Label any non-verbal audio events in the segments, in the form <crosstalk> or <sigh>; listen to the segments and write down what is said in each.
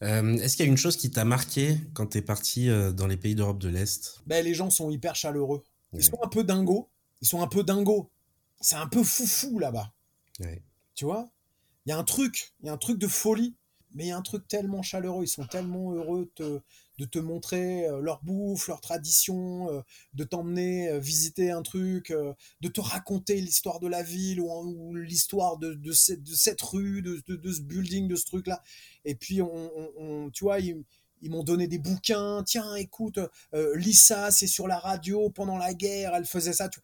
Est-ce qu'il y a une chose qui t'a marqué quand tu es parti dans les pays d'Europe de l'Est? Ben, Les gens sont hyper chaleureux. Ils sont un peu dingos. Ils sont un peu dingos. C'est un peu foufou là-bas. Tu vois? Il y a un truc, il y a un truc de folie, mais il y a un truc tellement chaleureux. Ils sont tellement heureux de te montrer leur bouffe, leur tradition, de t'emmener visiter un truc, de te raconter l'histoire de la ville ou, l'histoire de, de, cette, rue, de, ce building, de ce truc-là. Et puis, on, tu vois, ils, m'ont donné des bouquins. Tiens, écoute, Lisa, c'est sur la radio pendant la guerre, elle faisait ça. Tu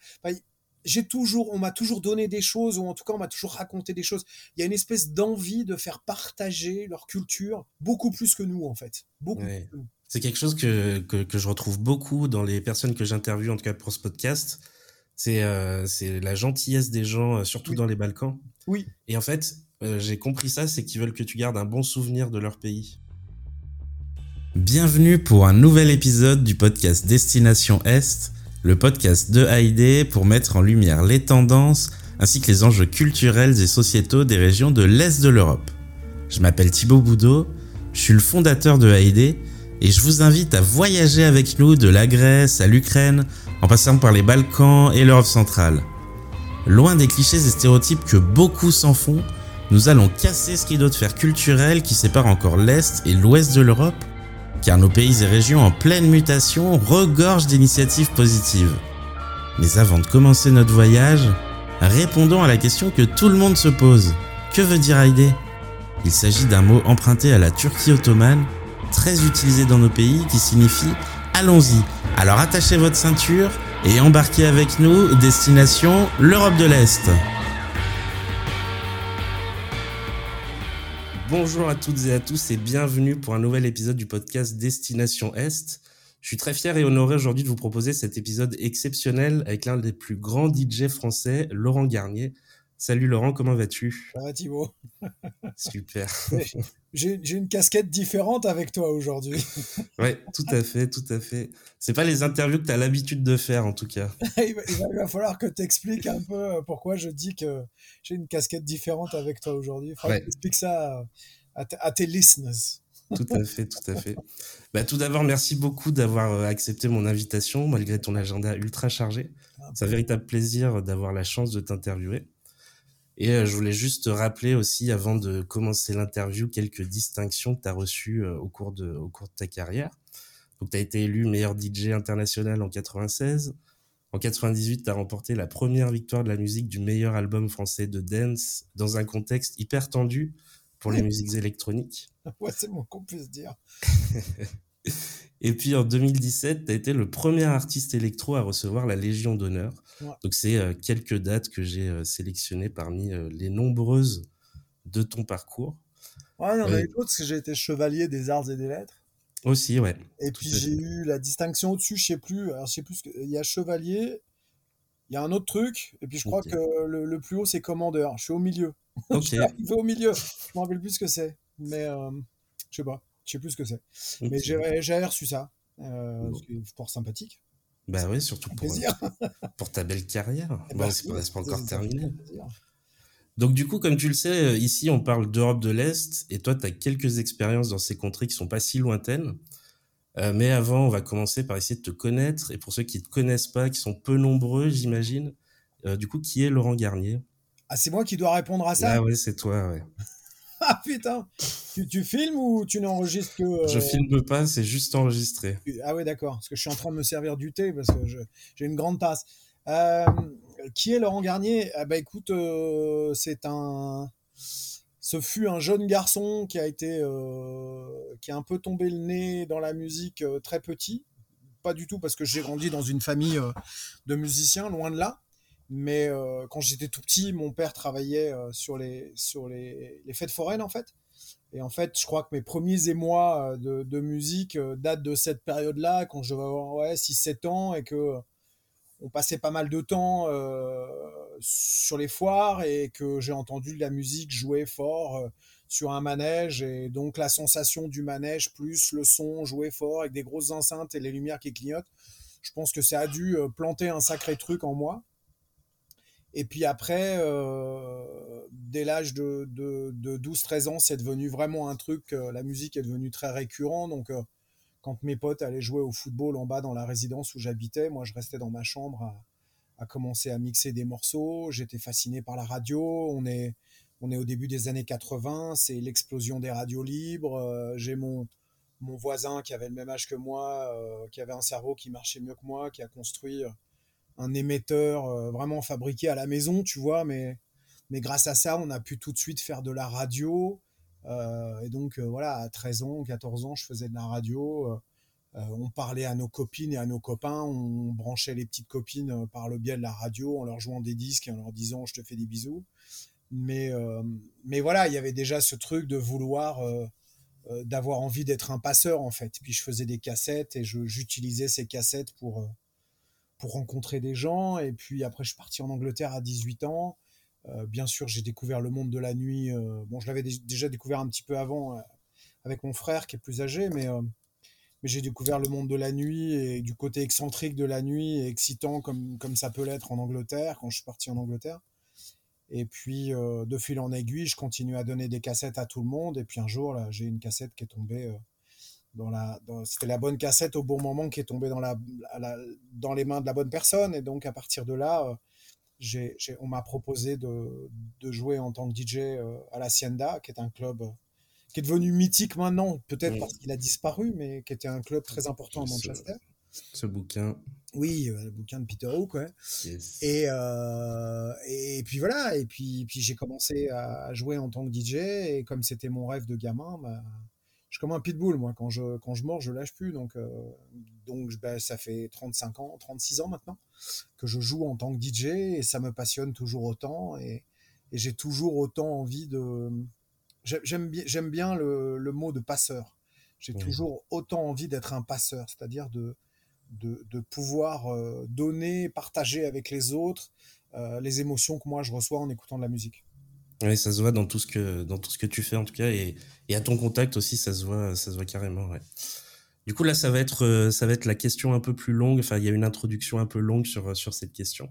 j'ai toujours, on m'a toujours donné des choses, ou en tout cas, on m'a toujours raconté des choses. Il y a une espèce d'envie de faire partager leur culture beaucoup plus que nous, en fait. Beaucoup C'est quelque chose que, que, je retrouve beaucoup dans les personnes que j'interviewe, en tout cas pour ce podcast. C'est euh, c'est la gentillesse des gens, euh, surtout dans les Balkans. Oui. Et en fait, euh, j'ai compris ça, c'est qu'ils veulent que tu gardes un bon souvenir de leur pays. Bienvenue pour un nouvel épisode du podcast Destination Est le podcast de Haïdé pour mettre en lumière les tendances ainsi que les enjeux culturels et sociétaux des régions de l'Est de l'Europe. Je m'appelle Thibaut Boudot, je suis le fondateur de Haïdé et je vous invite à voyager avec nous de la Grèce à l'Ukraine en passant par les Balkans et l'Europe centrale. Loin des clichés et stéréotypes que beaucoup s'en font, nous allons casser ce rideau de fer culturel qui sépare encore l'Est et l'Ouest de l'Europe car nos pays et régions en pleine mutation regorgent d'initiatives positives. Mais avant de commencer notre voyage, répondons à la question que tout le monde se pose. Que veut dire Haïdé? Il s'agit d'un mot emprunté à la Turquie ottomane, très utilisé dans nos pays, qui signifie allons-y. Alors attachez votre ceinture et embarquez avec nous, destination l'Europe de l'Est. Bonjour à toutes et à tous et bienvenue pour un nouvel épisode du podcast Destination Est. Je suis très fier et honoré aujourd'hui de vous proposer cet épisode exceptionnel avec l'un des plus grands DJ français, Laurent Garnier. Salut Laurent, comment vas-tu? Ça va Thibaut? Super. <laughs> J'ai une casquette différente avec toi aujourd'hui. <laughs> oui, tout à fait, tout à fait. C'est pas les interviews que tu as l'habitude de faire en tout cas. <laughs> il, va, falloir que tu expliques un peu euh, pourquoi je dis que j'ai une casquette différente avec toi aujourd'hui. Il faudra que tu expliques ça à, tes listeners. Tout à fait, tout à fait. Bah, tout d'abord, merci beaucoup d'avoir euh, accepté mon invitation malgré ton agenda ultra chargé. Ah, C'est un véritable plaisir d'avoir la chance de t'interviewer. Et euh, je voulais juste te rappeler aussi, avant de commencer l'interview, quelques distinctions que tu as reçues euh, au, cours de, au cours de ta carrière. Donc, tu as été élu meilleur DJ international en 96. En 98, tu as remporté la première victoire de la musique du meilleur album français de dance dans un contexte hyper tendu pour les musiques électroniques. <laughs> Ouais, c'est moins qu'on puisse dire. <laughs> Et puis en 2017, tu as été le premier artiste électro à recevoir la Légion d'honneur. Donc c'est euh, quelques dates que j'ai euh, sélectionnées parmi euh, les nombreuses de ton parcours. Ouais, il y en a eu d'autres parce que j'ai été chevalier des arts et des lettres. Aussi, ouais. Et puis j'ai eu la distinction au-dessus, je sais plus. Alors je sais plus, il y a chevalier, il y a un autre truc, et puis je crois que le, plus haut c'est commandeur. Je suis au milieu. <laughs> Ok. je suis au milieu. Je me rappelle plus ce que c'est, mais je sais pas. Je sais plus ce que c'est. Mais j'ai reçu ça. Euh, Fort sympathique. Bah oui, surtout pour, euh, <laughs> pour ta belle carrière. Eh bon, c'est pas, encore terminé. Donc du coup, comme tu le sais, euh, ici on parle d'Europe de l'Est et toi tu as quelques expériences dans ces contrées qui sont pas si lointaines. Euh, mais avant, on va commencer par essayer de te connaître et pour ceux qui ne te connaissent pas, qui sont peu nombreux, j'imagine, du coup, qui est Laurent Garnier? Ah, c'est moi qui dois répondre à ça? Ah ouais, c'est toi, ouais. Ah putain tu, filmes ou tu n'enregistres que. Je filme pas, c'est juste enregistré. Ah ouais, d'accord. Parce que je suis en train de me servir du thé parce que j'ai une grande tasse. Euh, qui est Laurent Garnier? Ah Bah écoute, euh, c'est un. Ce fut un jeune garçon qui a été. Euh, qui a un peu tombé le nez dans la musique très petit. Pas du tout parce que j'ai grandi dans une famille de musiciens, loin de là. Mais euh, quand j'étais tout petit, mon père travaillait euh, sur, les, sur les, les, fêtes foraines, en fait. Et en fait, je crois que mes premiers émois euh, de, de musique datent de cette période-là, quand je vais avoir ouais, 6-7 ans, et que on passait pas mal de temps sur les foires, et que j'ai entendu la musique jouer fort sur un manège, et donc la sensation du manège, plus le son jouer fort, avec des grosses enceintes et les lumières qui clignotent. Je pense que ça a dû planter un sacré truc en moi. Et puis après, dès l'âge de, de, de 12-13 ans, c'est devenu vraiment un truc, la musique est devenue très récurrent. Donc, quand mes potes allaient jouer au football en bas dans la résidence où j'habitais, moi, je restais dans ma chambre à, à commencer à mixer des morceaux. J'étais fasciné par la radio. On est, on est au début des années 80, c'est l'explosion des radios libres. J'ai mon, mon voisin qui avait le même âge que moi, qui avait un cerveau qui marchait mieux que moi, qui a construit un émetteur vraiment fabriqué à la maison, tu vois, mais, mais grâce à ça, on a pu tout de suite faire de la radio. Euh, et donc, euh, voilà, à 13 ans, 14 ans, je faisais de la radio. Euh, on parlait à nos copines et à nos copains. On branchait les petites copines par le biais de la radio en leur jouant des disques et en leur disant je te fais des bisous. Mais, mais voilà, il y avait déjà ce truc de vouloir, d'avoir envie d'être un passeur en fait. Puis je faisais des cassettes et j'utilisais ces cassettes pour, pour rencontrer des gens. Et puis après, je suis parti en Angleterre à 18 ans. Euh, bien sûr, j'ai découvert le monde de la nuit. Euh, bon, je l'avais déjà découvert un petit peu avant euh, avec mon frère qui est plus âgé, mais, mais j'ai découvert le monde de la nuit et du côté excentrique de la nuit et excitant comme, comme ça peut l'être en Angleterre, quand je suis parti en Angleterre. Et puis, de fil en aiguille, je continue à donner des cassettes à tout le monde. Et puis un jour, là, j'ai une cassette qui est tombée dans la. C'était la bonne cassette au bon moment qui est tombée dans, la, dans les mains de la bonne personne. Et donc, à partir de là, on m'a proposé de, jouer en tant que DJ euh, à la Sienda, qui est un club euh, qui est devenu mythique maintenant, peut-être parce qu'il a disparu, mais qui était un club très important à Manchester. Ce, bouquin. Oui, euh, le bouquin de Peter Hook, ouais. Et, et, puis voilà, et puis, puis j'ai commencé à jouer en tant que DJ, et comme c'était mon rêve de gamin, bah, je suis comme un pitbull, moi. Quand je, quand je mords, je lâche plus. Donc, euh, donc ben, ça fait 35 ans, 36 ans maintenant que je joue en tant que DJ et ça me passionne toujours autant. Et, et j'ai toujours autant envie de. J'aime bien, j'aime bien le, le, mot de passeur. J'ai toujours autant envie d'être un passeur, c'est-à-dire de, de, de, pouvoir euh, donner, partager avec les autres euh, les émotions que moi je reçois en écoutant de la musique. Oui, ça se voit dans tout ce que dans tout ce que tu fais en tout cas et, et à ton contact aussi ça se voit ça se voit carrément ouais. Du coup là ça va être euh, ça va être la question un peu plus longue enfin il y a une introduction un peu longue sur sur cette question.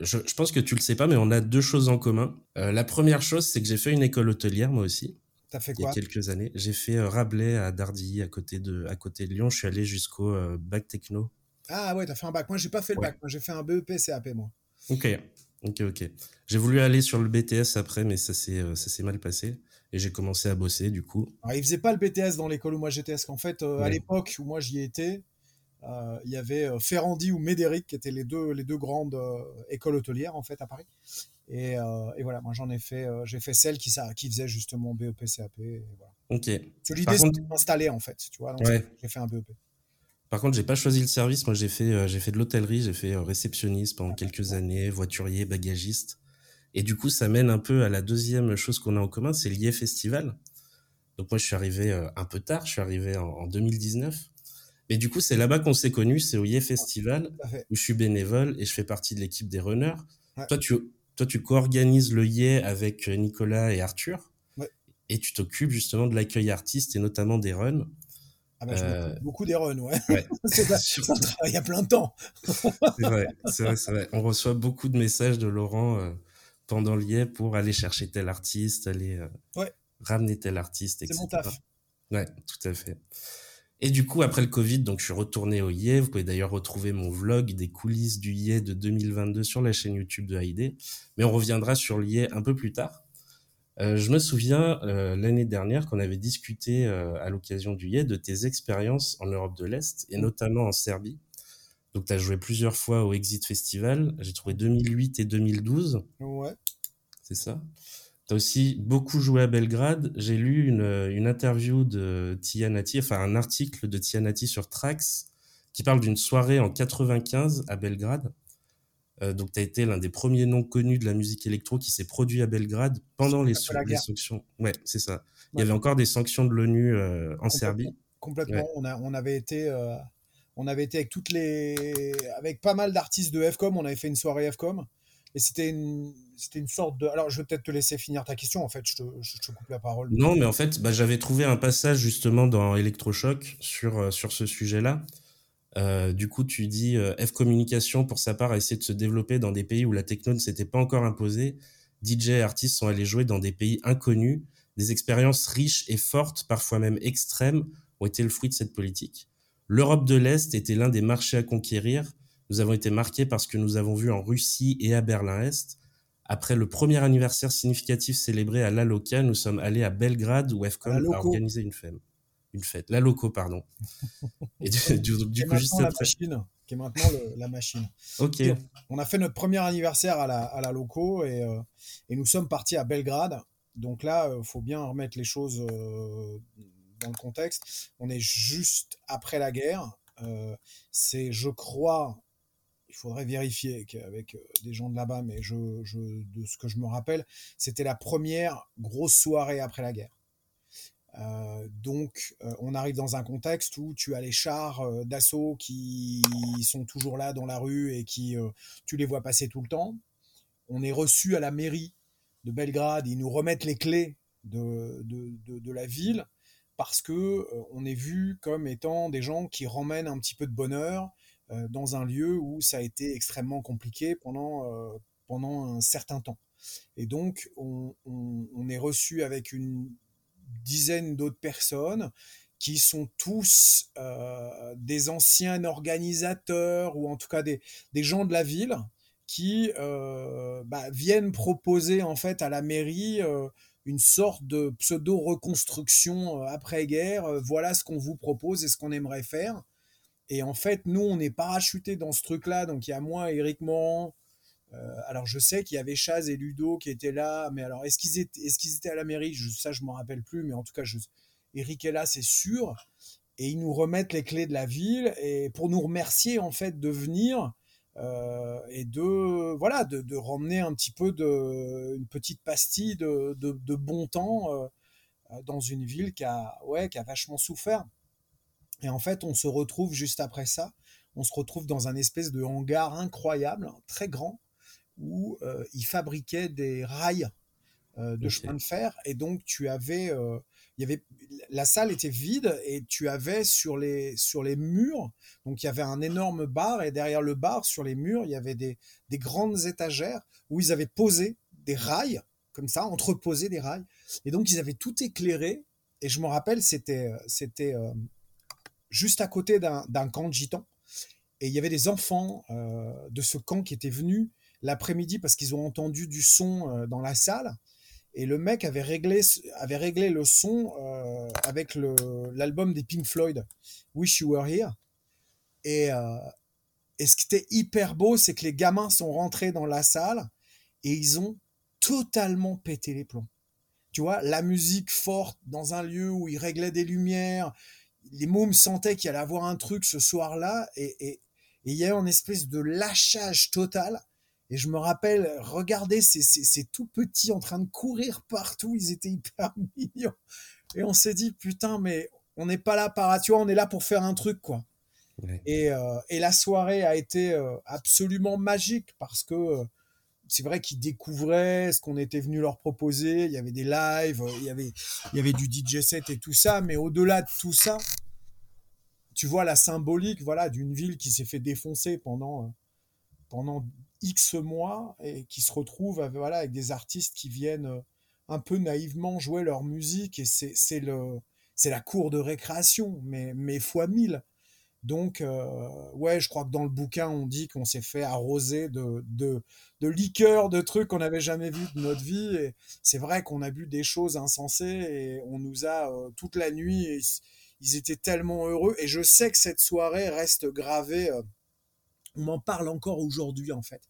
Je, je pense que tu le sais pas mais on a deux choses en commun. Euh, la première chose c'est que j'ai fait une école hôtelière moi aussi. T'as fait quoi Il y a quelques années, j'ai fait euh, Rabelais à Dardilly à côté de à côté de Lyon, je suis allé jusqu'au bac techno. Ah ouais, t'as fait un bac. Moi j'ai pas fait le bac, moi j'ai fait un BEP CAP moi. OK. Ok, ok. J'ai voulu aller sur le BTS après, mais ça s'est, euh, ça s'est mal passé. Et j'ai commencé à bosser, du coup. Alors, ils faisaient pas le BTS dans l'école où moi j'étais, parce qu'en fait, euh, à l'époque où moi j'y étais, euh, il y avait Ferrandi ou Médéric, qui étaient les deux, les deux grandes écoles hôtelières, en fait, à Paris. Et, et voilà, moi j'en ai fait, j'ai fait celle qui, ça, qui faisait justement BEP, CAP. Et voilà. Ok. l'idée, c'était de m'installer, en fait, tu vois. Donc, j'ai fait un BEP. Par contre, j'ai pas choisi le service. Moi, j'ai fait, euh, j'ai fait de l'hôtellerie, j'ai fait euh, réceptionniste pendant quelques années, voiturier, bagagiste. Et du coup, ça mène un peu à la deuxième chose qu'on a en commun, c'est l'IE Festival. Donc moi, je suis arrivé euh, un peu tard, je suis arrivé en, 2019. Mais du coup, c'est là-bas qu'on s'est connus, c'est au IE Festival, où je suis bénévole et je fais partie de l'équipe des runners. Toi, tu, toi, tu co-organises le IE avec Nicolas et Arthur. Et tu t'occupes justement de l'accueil artiste et notamment des runs. Ah bah, euh, beaucoup des runs, ouais. ouais. <laughs> c'est <laughs> a plein de temps. c'est vrai, c'est vrai, vrai, On reçoit beaucoup de messages de Laurent euh, pendant l'IE pour aller chercher tel artiste, aller euh, ramener tel artiste, etc. C'est mon taf. Ouais, tout à fait. Et du coup, après le Covid, donc je suis retourné au IE. Vous pouvez d'ailleurs retrouver mon vlog des coulisses du IE de 2022 sur la chaîne YouTube de Haïdé. Mais on reviendra sur l'IE un peu plus tard. Euh, je me souviens euh, l'année dernière qu'on avait discuté euh, à l'occasion du IE de tes expériences en Europe de l'Est et notamment en Serbie. Donc tu as joué plusieurs fois au Exit Festival, j'ai trouvé 2008 et 2012. Ouais. C'est ça. Tu as aussi beaucoup joué à Belgrade. J'ai lu une, une interview de Tianati, enfin un article de Tianati sur Trax qui parle d'une soirée en 95 à Belgrade. Euh, donc, tu as été l'un des premiers noms connus de la musique électro qui s'est produit à Belgrade pendant les, sanctions. Ouais, c'est ça. Il y avait encore des sanctions de l'ONU euh, en Serbie. Complètement. On, a, on, avait été, euh, on avait été avec toutes les, avec pas mal d'artistes de FCOM. On avait fait une soirée FCOM. Et c'était une, c'était une sorte de. Alors, je vais peut-être te laisser finir ta question. En fait, je te, je te coupe la parole. Non, mais en fait, bah, j'avais trouvé un passage justement dans Electrochoc sur, sur ce sujet-là. Euh, du coup, tu dis euh, F Communication, pour sa part, a essayé de se développer dans des pays où la techno ne s'était pas encore imposée. DJ et artistes sont allés jouer dans des pays inconnus. Des expériences riches et fortes, parfois même extrêmes, ont été le fruit de cette politique. L'Europe de l'Est était l'un des marchés à conquérir. Nous avons été marqués par ce que nous avons vu en Russie et à Berlin-Est. Après le premier anniversaire significatif célébré à l'Aloca, nous sommes allés à Belgrade où FCOM a organisé une fête. Une fête. La Loco, pardon. <laughs> Et du, coup, juste la machine, qui est maintenant la machine. Ok. on a fait notre premier anniversaire à la, à la Loco et, euh, et, nous sommes partis à Belgrade. Donc là, il euh, faut bien remettre les choses euh, dans le contexte. On est juste après la guerre. c'est, je crois, il faudrait vérifier avec des gens de là-bas, mais je, de ce que je me rappelle, c'était la première grosse soirée après la guerre. Euh, donc, euh, on arrive dans un contexte où tu as les chars d'assaut qui sont toujours là dans la rue et qui, tu les vois passer tout le temps. On est reçu à la mairie de Belgrade, ils nous remettent les clés de, la ville parce que on est vu comme étant des gens qui ramènent un petit peu de bonheur, euh, dans un lieu où ça a été extrêmement compliqué pendant, euh, pendant un certain temps. Et donc, on, est reçu avec une dizaine d'autres personnes qui sont tous euh, des anciens organisateurs ou en tout cas des, des gens de la ville qui bah, viennent proposer en fait à la mairie une sorte de pseudo reconstruction après-guerre. voilà ce qu'on vous propose et ce qu'on aimerait faire. Et en fait, nous, on est parachutés dans ce truc-là. Donc, il y a moi, Eric Morand. Euh, alors, je sais qu'il y avait Chaz et Ludo qui étaient là. Mais alors, est-ce qu'ils étaient, est qu'ils étaient à la mairie? Je, Ça, je m'en rappelle plus. Mais en tout cas, je, Eric est là, c'est sûr. Et ils nous remettent les clés de la ville et pour nous remercier, en fait, de venir. Euh, et de voilà de, de, ramener un petit peu de une petite pastille de, de, bon temps euh, dans une ville qui a ouais qui a vachement souffert et en fait, on se retrouve juste après ça, on se retrouve dans un espèce de hangar incroyable, très grand, où euh, ils fabriquaient des rails euh, de chemin de fer. Et donc, tu avais, euh, il y avait, la salle était vide et tu avais sur les, sur les murs, donc il y avait un énorme bar et derrière le bar, sur les murs, il y avait des, des grandes étagères où ils avaient posé des rails, comme ça, entreposé des rails. Et donc, ils avaient tout éclairé. Et je me rappelle, c'était, c'était juste à côté d'un camp de gitans. Et il y avait des enfants euh, de ce camp qui étaient venus l'après-midi parce qu'ils ont entendu du son euh, dans la salle. Et le mec avait réglé, avait réglé le son euh, avec l'album des Pink Floyd, Wish You Were Here. Et, et ce qui était hyper beau, c'est que les gamins sont rentrés dans la salle et ils ont totalement pété les plombs. Tu vois, la musique forte dans un lieu où ils réglaient des lumières, les mômes sentaient qu'il allait avoir un truc ce soir-là et, il y a eu une espèce de lâchage total. Et je me rappelle, regardez ces, tout petits en train de courir partout, ils étaient hyper <laughs> mignons. Et on s'est dit, putain, mais on n'est pas là par, tu vois, on est là pour faire un truc, quoi. Et, euh, et, la soirée a été euh, absolument magique parce que euh, c'est vrai qu'ils découvraient ce qu'on était venu leur proposer. Il y avait des lives, il y avait, il y avait du DJ set et tout ça. Mais au-delà de tout ça, tu vois la symbolique, voilà, d'une ville qui s'est fait défoncer pendant, pendant X mois et qui se retrouve, avec, voilà, avec des artistes qui viennent euh, un peu naïvement jouer leur musique et c'est le, c'est la cour de récréation, mais, mais fois mille. Donc, euh, ouais, je crois que dans le bouquin, on dit qu'on s'est fait arroser de, de, de liqueurs, de trucs qu'on n'avait jamais vus de notre vie. Et c'est vrai qu'on a bu des choses insensées et on nous a euh, toute la nuit. ils étaient tellement heureux. Et je sais que cette soirée reste gravée. M'en parle encore aujourd'hui, en fait.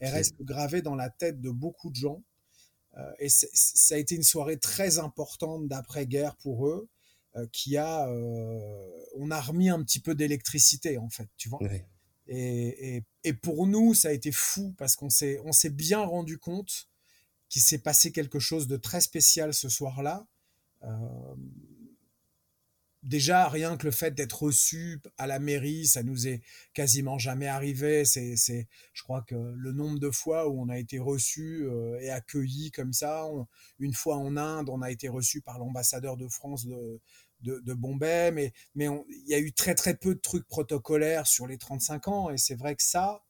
Elle reste gravée dans la tête de beaucoup de gens. et ça a été une soirée très importante d'après-guerre pour eux. Euh, qui a, euh, on a remis un petit peu d'électricité en fait, tu vois. Et, et, pour nous, ça a été fou parce qu'on s'est, on s'est bien rendu compte qu'il s'est passé quelque chose de très spécial ce soir-là. Euh, déjà, rien que le fait d'être reçu à la mairie, ça nous est quasiment jamais arrivé. C'est, c'est, je crois que le nombre de fois où on a été reçu et accueilli comme ça, une fois en Inde, on a été reçu par l'ambassadeur de France de, de, Bombay, mais mais il y a eu très très peu de trucs protocolaires sur les 35 ans, et c'est vrai que ça,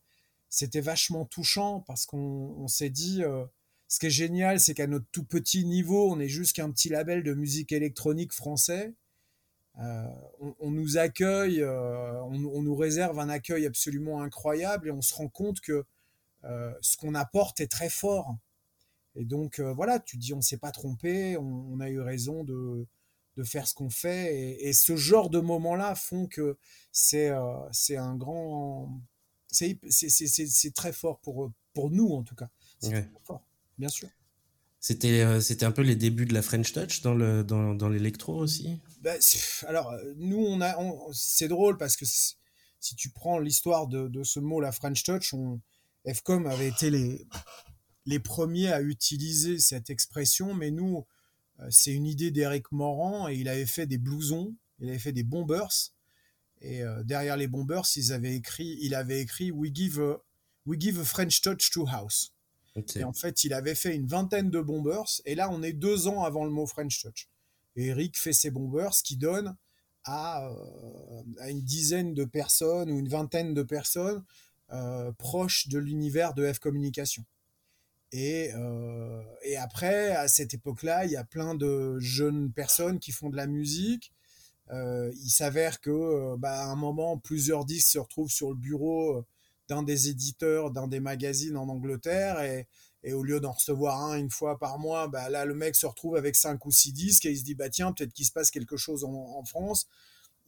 c'était vachement touchant parce qu'on s'est dit, euh, ce qui est génial, c'est qu'à notre tout petit niveau, on est juste qu'un petit label de musique électronique français. Euh, on, nous accueille, euh, on, nous réserve un accueil absolument incroyable et on se rend compte que ce qu'on apporte est très fort. Et donc voilà, tu dis on s'est pas trompé, on, a eu raison de, de faire ce qu'on fait. Et, ce genre de moments-là font que c'est c'est un grand. C'est très fort pour, pour nous, en tout cas. C'est fort, bien sûr. C'était c'était un peu les débuts de la French Touch dans le dans, dans l'électro aussi? Ben, alors nous on a c'est drôle parce que si tu prends l'histoire de, de, ce mot la French Touch, on, Fcom avait été les les premiers à utiliser cette expression, mais nous euh, c'est une idée d'Eric Morand et il avait fait des blousons, il avait fait des bombers. Et euh, derrière les bombers, ils avaient écrit, il avait écrit We give a, we give a French touch to house. Et en fait, il avait fait une vingtaine de bombers. Et là, on est deux ans avant le mot French touch. Eric fait ses bombers qui donnent à, euh, à, une dizaine de personnes ou une vingtaine de personnes proches de l'univers de F Communication. Euh, et, après, à cette époque-là, il y a plein de jeunes personnes qui font de la musique. Euh, il s'avère que, euh, bah, à un moment, plusieurs disques se retrouvent sur le bureau d'un des éditeurs, d'un des magazines en Angleterre, et, au lieu d'en recevoir un une fois par mois, bah, là, le mec se retrouve avec cinq ou six disques et il se dit, bah tiens, peut-être qu'il se passe quelque chose en, France.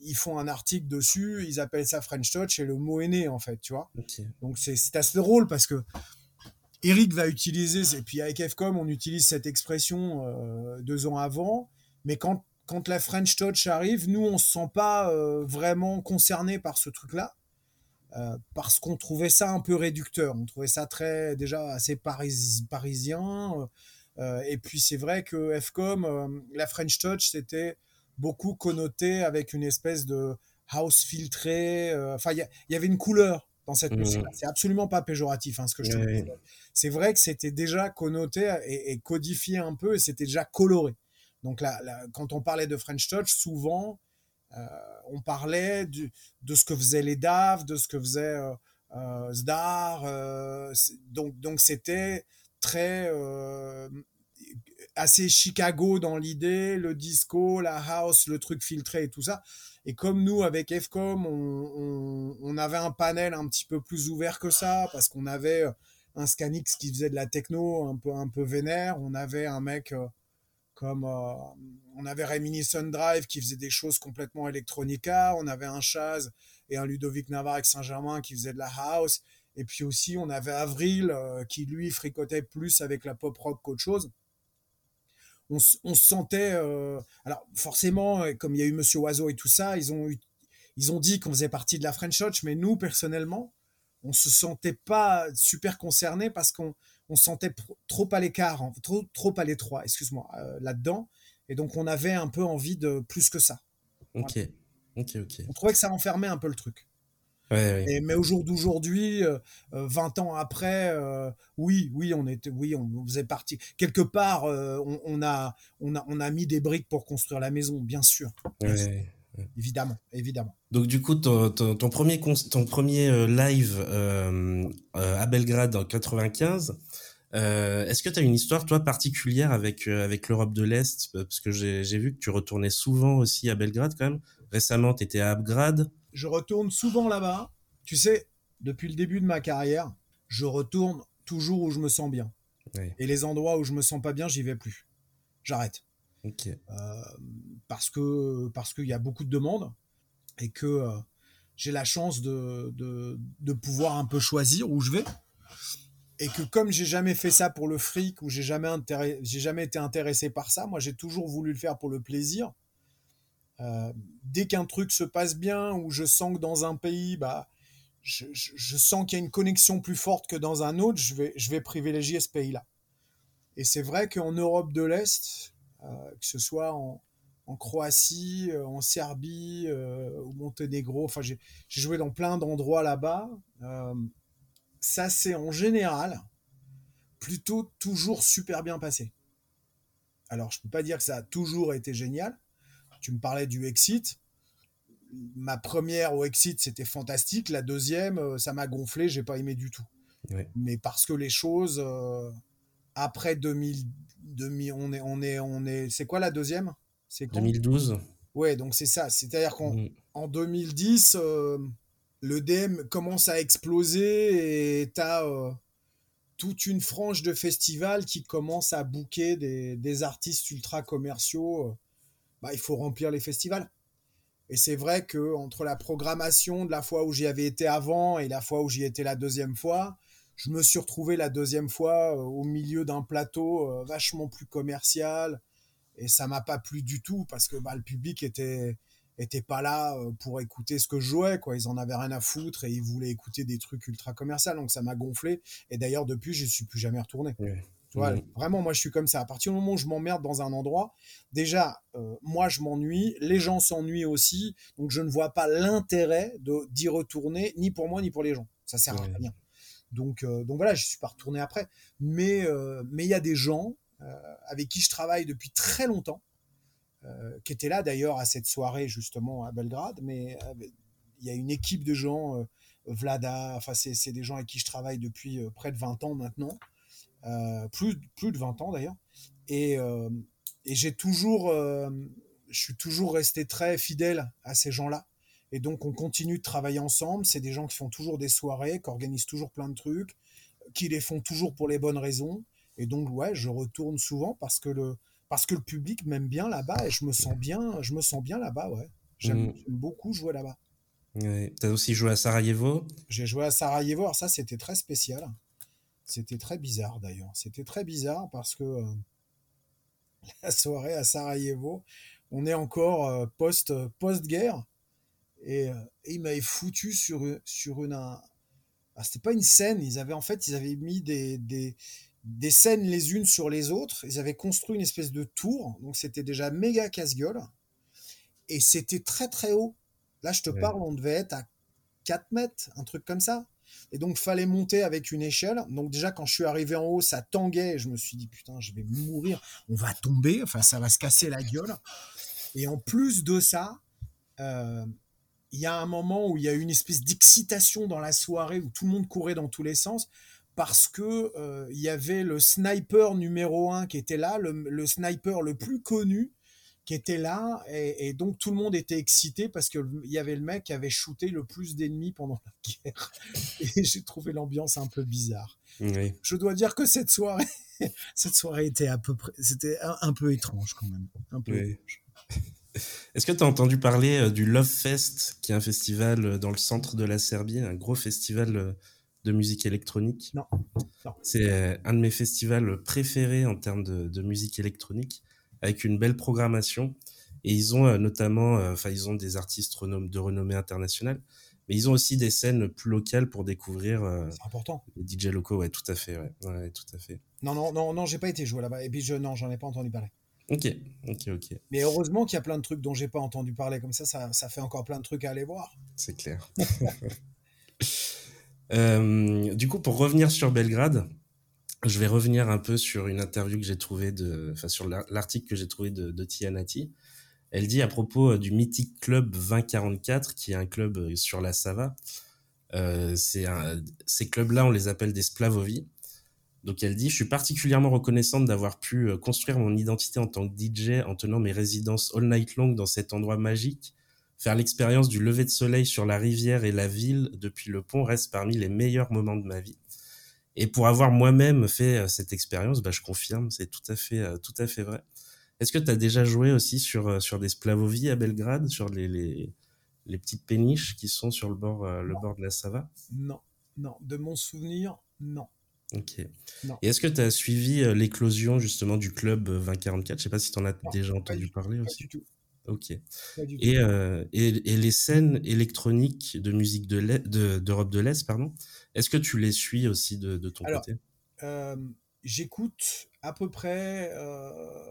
Ils font un article dessus, ils appellent ça French Touch et le mot est né en fait, tu vois. Donc c'est assez drôle parce que Eric va utiliser, et puis avec FCOM, on utilise cette expression euh, deux ans avant, mais quand, quand la French Touch arrive, nous, on ne se sent pas euh, vraiment concerné par ce truc-là, euh, parce qu'on trouvait ça un peu réducteur, on trouvait ça très, déjà assez parisien, et puis c'est vrai que FCOM, la French Touch, c'était beaucoup connoté avec une espèce de house filtré, enfin, il y, avait une couleur dans cette mmh. musique. C'est absolument pas péjoratif, hein, ce que je te dis. C'est vrai que c'était déjà connoté et, codifié un peu, et c'était déjà coloré. Donc là, quand on parlait de French Touch, souvent, euh, on parlait de ce que faisaient les DAF, de ce que faisait euh, euh Zdar. Euh, donc, donc c'était très assez Chicago dans l'idée, le disco, la house, le truc filtré et tout ça. Et comme nous, avec FCOM, on, on, avait un panel un petit peu plus ouvert que ça, parce qu'on avait euh, un Scanix qui faisait de la techno un peu, un peu vénère, on avait un mec euh, comme... Euh, on avait Reminiscent Drive qui faisait des choses complètement électronica, on avait un Chaz et un Ludovic Navarre avec Saint-Germain qui faisait de la house, et puis aussi on avait Avril qui lui fricotait plus avec la pop rock qu'autre chose on, se sentait. Euh, alors, forcément, euh, comme il y a eu Monsieur Oiseau et tout ça, ils ont, ils ont dit qu'on faisait partie de la French Touch, mais nous, personnellement, on se sentait pas super concernés parce qu'on on sentait trop à l'écart, trop, trop à l'étroit, excuse-moi, euh, là-dedans. Et donc, on avait un peu envie de plus que ça. Ok. Ok, ok. On trouvait que ça enfermait un peu le truc mais au jour d'aujourd'hui, 20 euh, euh, ans après, euh, oui, oui, on était, oui, on faisait partie. Quelque part, on, a, on, a, on a mis des briques pour construire la maison, bien sûr. Évidemment, évidemment. Donc du coup, ton, ton, premier, ton premier live à Belgrade en 95, Est-ce que tu as une histoire, toi, particulière avec, avec l'Europe de l'Est? Parce que j'ai vu que tu retournais souvent aussi à Belgrade quand même. Récemment, tu étais à Abgrad je retourne souvent là-bas. Tu sais, depuis le début de ma carrière, je retourne toujours où je me sens bien. Et les endroits où je me sens pas bien, j'y vais plus. J'arrête. Euh, parce que parce qu'il y a beaucoup de demandes et que euh, j'ai la chance de, de, pouvoir un peu choisir où je vais. Et que comme j'ai jamais fait ça pour le fric ou j'ai jamais, j'ai jamais été intéressé par ça, moi j'ai toujours voulu le faire pour le plaisir. Euh, dès qu'un truc se passe bien ou je sens que dans un pays, bah, je, sens qu'il y a une connexion plus forte que dans un autre, je vais, je vais privilégier ce pays-là. Et c'est vrai qu'en Europe de l'Est, que ce soit en, Croatie, euh, en Serbie ou Monténégro, enfin j'ai joué dans plein d'endroits là-bas, ça c'est en général plutôt toujours super bien passé. Alors je peux pas dire que ça a toujours été génial, tu me parlais du Exit. Ma première au Exit, c'était fantastique. La deuxième, euh, ça m'a gonflé, j'ai pas aimé du tout. Mais parce que les choses, euh, après 2000, 2000, on est, on est, on est, c'est quoi la deuxième? C'est 2012. Ouais, donc c'est ça. C'est-à-dire qu'en en 2010, euh, le DM commence à exploser et tu as toute une frange de festivals qui commence à bouquer des, des artistes ultra commerciaux. Bah, il faut remplir les festivals. Et c'est vrai que entre la programmation de la fois où j'y avais été avant et la fois où j'y étais la deuxième fois, je me suis retrouvé la deuxième fois euh, au milieu d'un plateau euh, vachement plus commercial. Et ça m'a pas plu du tout parce que bah, le public était était pas là euh, pour écouter ce que je jouais quoi. Ils en avaient rien à foutre et ils voulaient écouter des trucs ultra commerciaux donc ça m'a gonflé. Et d'ailleurs depuis je suis plus jamais retourné. Vraiment moi je suis comme ça. À partir du moment où je m'emmerde dans un endroit déjà moi je m'ennuie. Les gens s'ennuient aussi. Donc je ne vois pas l'intérêt de d'y retourner ni pour moi ni pour les gens. Ça sert à rien donc, euh, donc voilà, je suis pas retourné après. Mais euh, mais il y a des gens euh, avec qui je travaille depuis très longtemps, qui étaient là d'ailleurs à cette soirée justement à Belgrade. Mais il y a une équipe de gens, Vlada, enfin c'est des gens avec qui je travaille depuis près de 20 ans maintenant, plus plus de 20 ans d'ailleurs. Et, et j'ai toujours, je suis toujours resté très fidèle à ces gens-là. Et donc, on continue de travailler ensemble. C'est des gens qui font toujours des soirées, qui organisent toujours plein de trucs, qui les font toujours pour les bonnes raisons. Et donc, ouais, je retourne souvent parce que le, parce que le public m'aime bien là-bas et je me sens bien, je me sens bien là-bas, ouais. J'aime mm. beaucoup jouer là-bas. Ouais. Tu as aussi joué à Sarajevo? J'ai joué à Sarajevo, alors ça, c'était très spécial. C'était très bizarre d'ailleurs. C'était très bizarre parce que euh, <laughs> la soirée à Sarajevo, on est encore euh, post, post-guerre. Et, euh, et il m'avait foutu sur, sur une. Un... Ah, c'était pas une scène, ils avaient en fait, ils avaient mis des, des, des, scènes les unes sur les autres. Ils avaient construit une espèce de tour, donc c'était déjà méga casse-gueule. Et c'était très très haut. Là, je te parle, on devait être à 4 mètres, un truc comme ça. Et donc, fallait monter avec une échelle. Donc, déjà, quand je suis arrivé en haut, ça tanguait. Je me suis dit, putain, je vais mourir. On va tomber. Enfin, ça va se casser la gueule. Et en plus de ça, euh, il y a un moment où il y a une espèce d'excitation dans la soirée où tout le monde courait dans tous les sens parce que euh, il y avait le sniper numéro un qui était là, le, sniper le plus connu qui était là, et, donc tout le monde était excité parce qu'il y avait le mec qui avait shooté le plus d'ennemis pendant la guerre. <laughs> Et j'ai trouvé l'ambiance un peu bizarre. Je dois dire que cette soirée, <laughs> cette soirée était à peu près, c'était un, peu étrange quand même, un peu étrange. Est-ce que tu as entendu parler euh, du Love Fest, qui est un festival euh, dans le centre de la Serbie, un gros festival euh, de musique électronique? Non. C'est un de mes festivals préférés en termes de, musique électronique, avec une belle programmation. Et ils ont notamment, enfin, ils ont des artistes de renommée internationale, mais ils ont aussi des scènes plus locales pour découvrir. C'est important. Les DJ locaux, ouais, tout à fait, ouais, tout à fait. Non, non, non, non, j'ai pas été joué là-bas. Et puis je, non, j'en ai pas entendu parler. Ok, ok, ok. Mais heureusement qu'il y a plein de trucs dont j'ai pas entendu parler. Comme ça, ça, fait encore plein de trucs à aller voir. C'est clair. <laughs> Euh, du coup, pour revenir sur Belgrade, je vais revenir un peu sur une interview que j'ai trouvée de, enfin sur l'article que j'ai trouvé de, de Tianati. Elle dit à propos euh, du mythique club 2044, qui est un club euh, sur la Sava. Euh, ces clubs-là, on les appelle des Splavovi. Donc elle dit, je suis particulièrement reconnaissante d'avoir pu euh, construire mon identité en tant que DJ en tenant mes résidences all night long dans cet endroit magique. Faire l'expérience du lever de soleil sur la rivière et la ville depuis le pont reste parmi les meilleurs moments de ma vie. Et pour avoir moi-même fait euh, cette expérience, bah, je confirme, c'est tout à fait, euh, tout à fait vrai. Est-ce que tu as déjà joué aussi sur, sur des splavovies à Belgrade, sur les, les, les, petites péniches qui sont sur le bord, le bord de la Sava? Non, non. De mon souvenir, non. Ok. Et est-ce que tu as suivi euh, l'éclosion justement du club 2044 Je sais pas si tu en as déjà entendu parler aussi. Pas du tout. Ok. et, euh, et, et, les scènes électroniques de musique d'Europe de, l'Est, pardon, est-ce que tu les suis aussi de, de ton côté? euh, J'écoute à peu près, euh,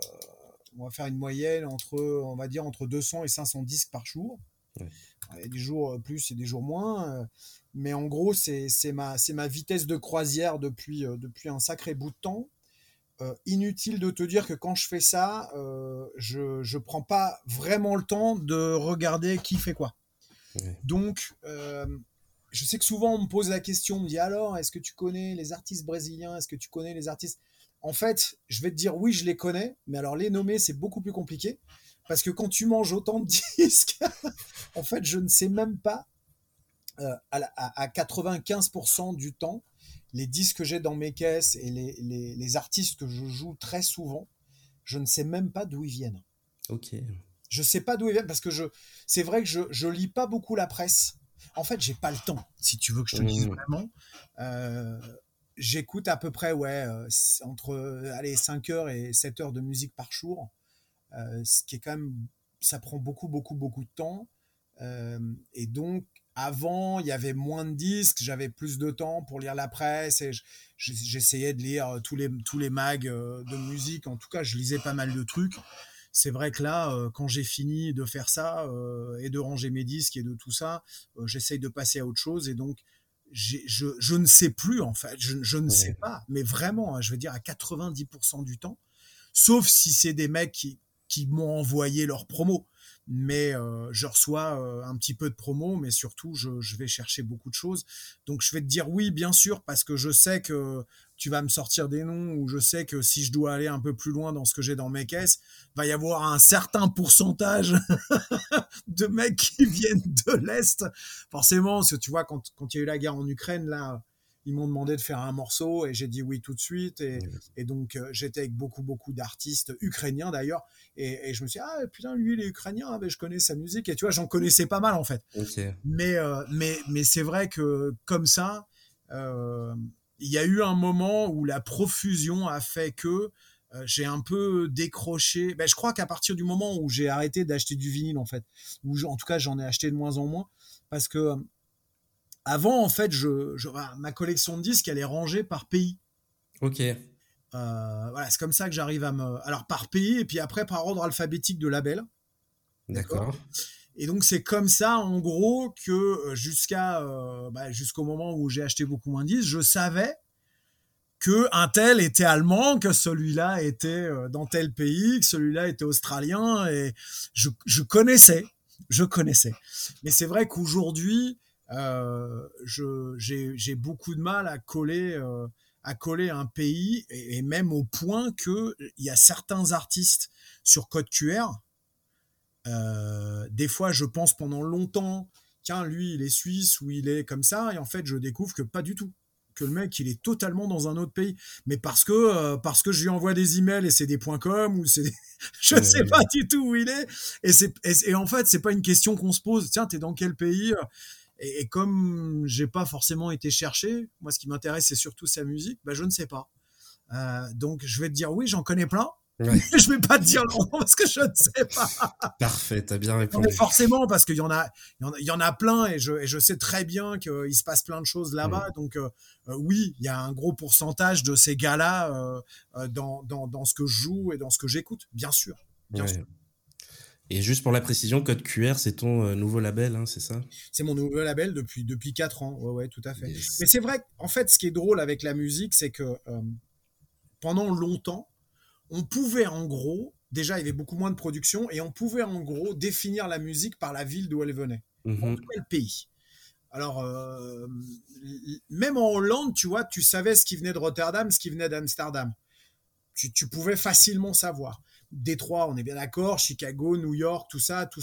on va faire une moyenne entre, on va dire, entre 200 et 500 disques par jour. Ouais. Il y a des jours plus et des jours moins mais en gros, c'est ma, ma vitesse de croisière depuis, euh, depuis un sacré bout de temps. euh, inutile de te dire que quand je fais ça, euh, je ne prends pas vraiment le temps de regarder qui fait quoi. Donc, je sais que souvent on me pose la question, on me dit alors, est-ce que tu connais les artistes brésiliens? Est-ce que tu connais les artistes? En fait, je vais te dire oui, je les connais, mais alors les nommer, c'est beaucoup plus compliqué. Parce que quand tu manges autant de <laughs> disques, en fait, je ne sais même pas à, 95% du temps les disques que j'ai dans mes caisses et les, artistes que je joue très souvent, je ne sais même pas d'où ils viennent. Ok. Je sais pas d'où ils viennent parce que je, c'est vrai que je, je lis pas beaucoup la presse. En fait, j'ai pas le temps, si tu veux que je te dise vraiment. Euh, j'écoute à peu près, ouais, euh, entre allez, 5 heures et 7 heures de musique par jour. Euh, ce qui est quand même, ça prend beaucoup, beaucoup, beaucoup de temps. et donc, avant, il y avait moins de disques, j'avais plus de temps pour lire la presse et j'essayais de lire euh, tous les, tous les mags euh, de musique. En tout cas, je lisais pas mal de trucs. C'est vrai que là, euh, quand j'ai fini de faire ça et de ranger mes disques et de tout ça, j'essaye de passer à autre chose et donc je, je, ne sais plus en fait, je, je ne sais pas, mais vraiment, hein, je veux dire à 90% du temps, sauf si c'est des mecs qui, qui m'ont envoyé leur promo mais euh, je reçois euh, un petit peu de promo, mais surtout je, vais chercher beaucoup de choses. Donc je vais te dire oui, bien sûr, parce que je sais que tu vas me sortir des noms, ou je sais que si je dois aller un peu plus loin dans ce que j'ai dans mes caisses, va y avoir un certain pourcentage <laughs> de mecs qui viennent de l'Est. Forcément, parce que tu vois, quand, quand il y a eu la guerre en Ukraine, là, ils m'ont demandé de faire un morceau et j'ai dit oui tout de suite. Et, donc, euh, j'étais avec beaucoup, beaucoup d'artistes ukrainiens d'ailleurs. Et, je me suis dit, ah putain, lui, il est ukrainien, ah, ben, je connais sa musique. Et tu vois, j'en connaissais pas mal en fait. Mais, euh, mais, mais c'est vrai que comme ça, euh, il y a eu un moment où la profusion a fait que j'ai un peu décroché. Ben, je crois qu'à partir du moment où j'ai arrêté d'acheter du vinyle, en fait, ou en tout cas j'en ai acheté de moins en moins, parce que avant, en fait, je, ma collection de disques, elle est rangée par pays. Ok. Euh, voilà, c'est comme ça que j'arrive à me. Alors, par pays, et puis après, par ordre alphabétique de label. D'accord. Et donc, c'est comme ça, en gros, que euh, jusqu'à euh, bah, jusqu'au moment où j'ai acheté beaucoup moins de disques, je savais que un tel était allemand, que celui-là était dans tel pays, que celui-là était australien, et je, je connaissais, je connaissais. Mais c'est vrai qu'aujourd'hui, j'ai beaucoup de mal à coller, euh, à coller un pays, et, même au point que il y a certains artistes sur Code QR. Euh, des fois, je pense pendant longtemps, tiens, lui, il est suisse ou il est comme ça, et en fait, je découvre que pas du tout que le mec il est totalement dans un autre pays mais parce que parce que je lui envoie des emails et c'est des points com ou c'est <laughs> je sais pas du tout où il est et c'est et, en fait c'est pas une question qu'on se pose tiens t'es dans quel pays et, comme j'ai pas forcément été chercher, moi ce qui m'intéresse c'est surtout sa musique, bah, je ne sais pas. Euh, donc je vais te dire oui, j'en connais plein. Ouais. <laughs> je vais pas te dire non parce que je ne sais pas. Parfait, t'as bien répondu. forcément parce qu'il y en a, il y en a, plein et je, et je sais très bien qu'il se passe plein de choses là-bas. Donc euh, euh, oui, il y a un gros pourcentage de ces gars-là dans, dans, dans, ce que je joue et dans ce que j'écoute, bien sûr. Bien sûr. Et juste pour la précision, Code QR, c'est ton euh, nouveau label, hein, c'est ça? C'est mon nouveau label depuis, depuis 4 ans, ouais, ouais, tout à fait. Mais c'est vrai, en fait, ce qui est drôle avec la musique, c'est que euh, pendant longtemps, on pouvait en gros, déjà il y avait beaucoup moins de production, et on pouvait en gros définir la musique par la ville d'où elle venait, mmh quel pays. Alors, euh, même en Hollande, tu vois, tu savais ce qui venait de Rotterdam, ce qui venait d'Amsterdam. Tu, tu pouvais facilement savoir. Détroit, on est bien d'accord, Chicago, New York, tout ça, tout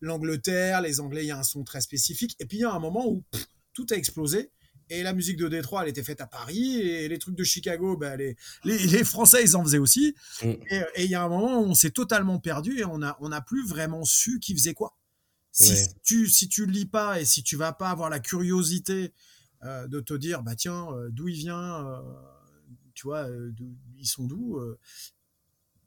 l'Angleterre, les Anglais, il y a un son très spécifique. Et puis il y a un moment où tout a explosé. Et la musique de Détroit, elle était faite à Paris. Et les trucs de Chicago, ben, les, les, Français, ils en faisaient aussi. Mm. Et, il y a un moment où on s'est totalement perdu et on n'a on a plus vraiment su qui faisait quoi. Si tu si tu lis pas et si tu vas pas avoir la curiosité euh, de te dire, bah tiens, euh, d'où il vient, euh, tu vois, ils sont d'où,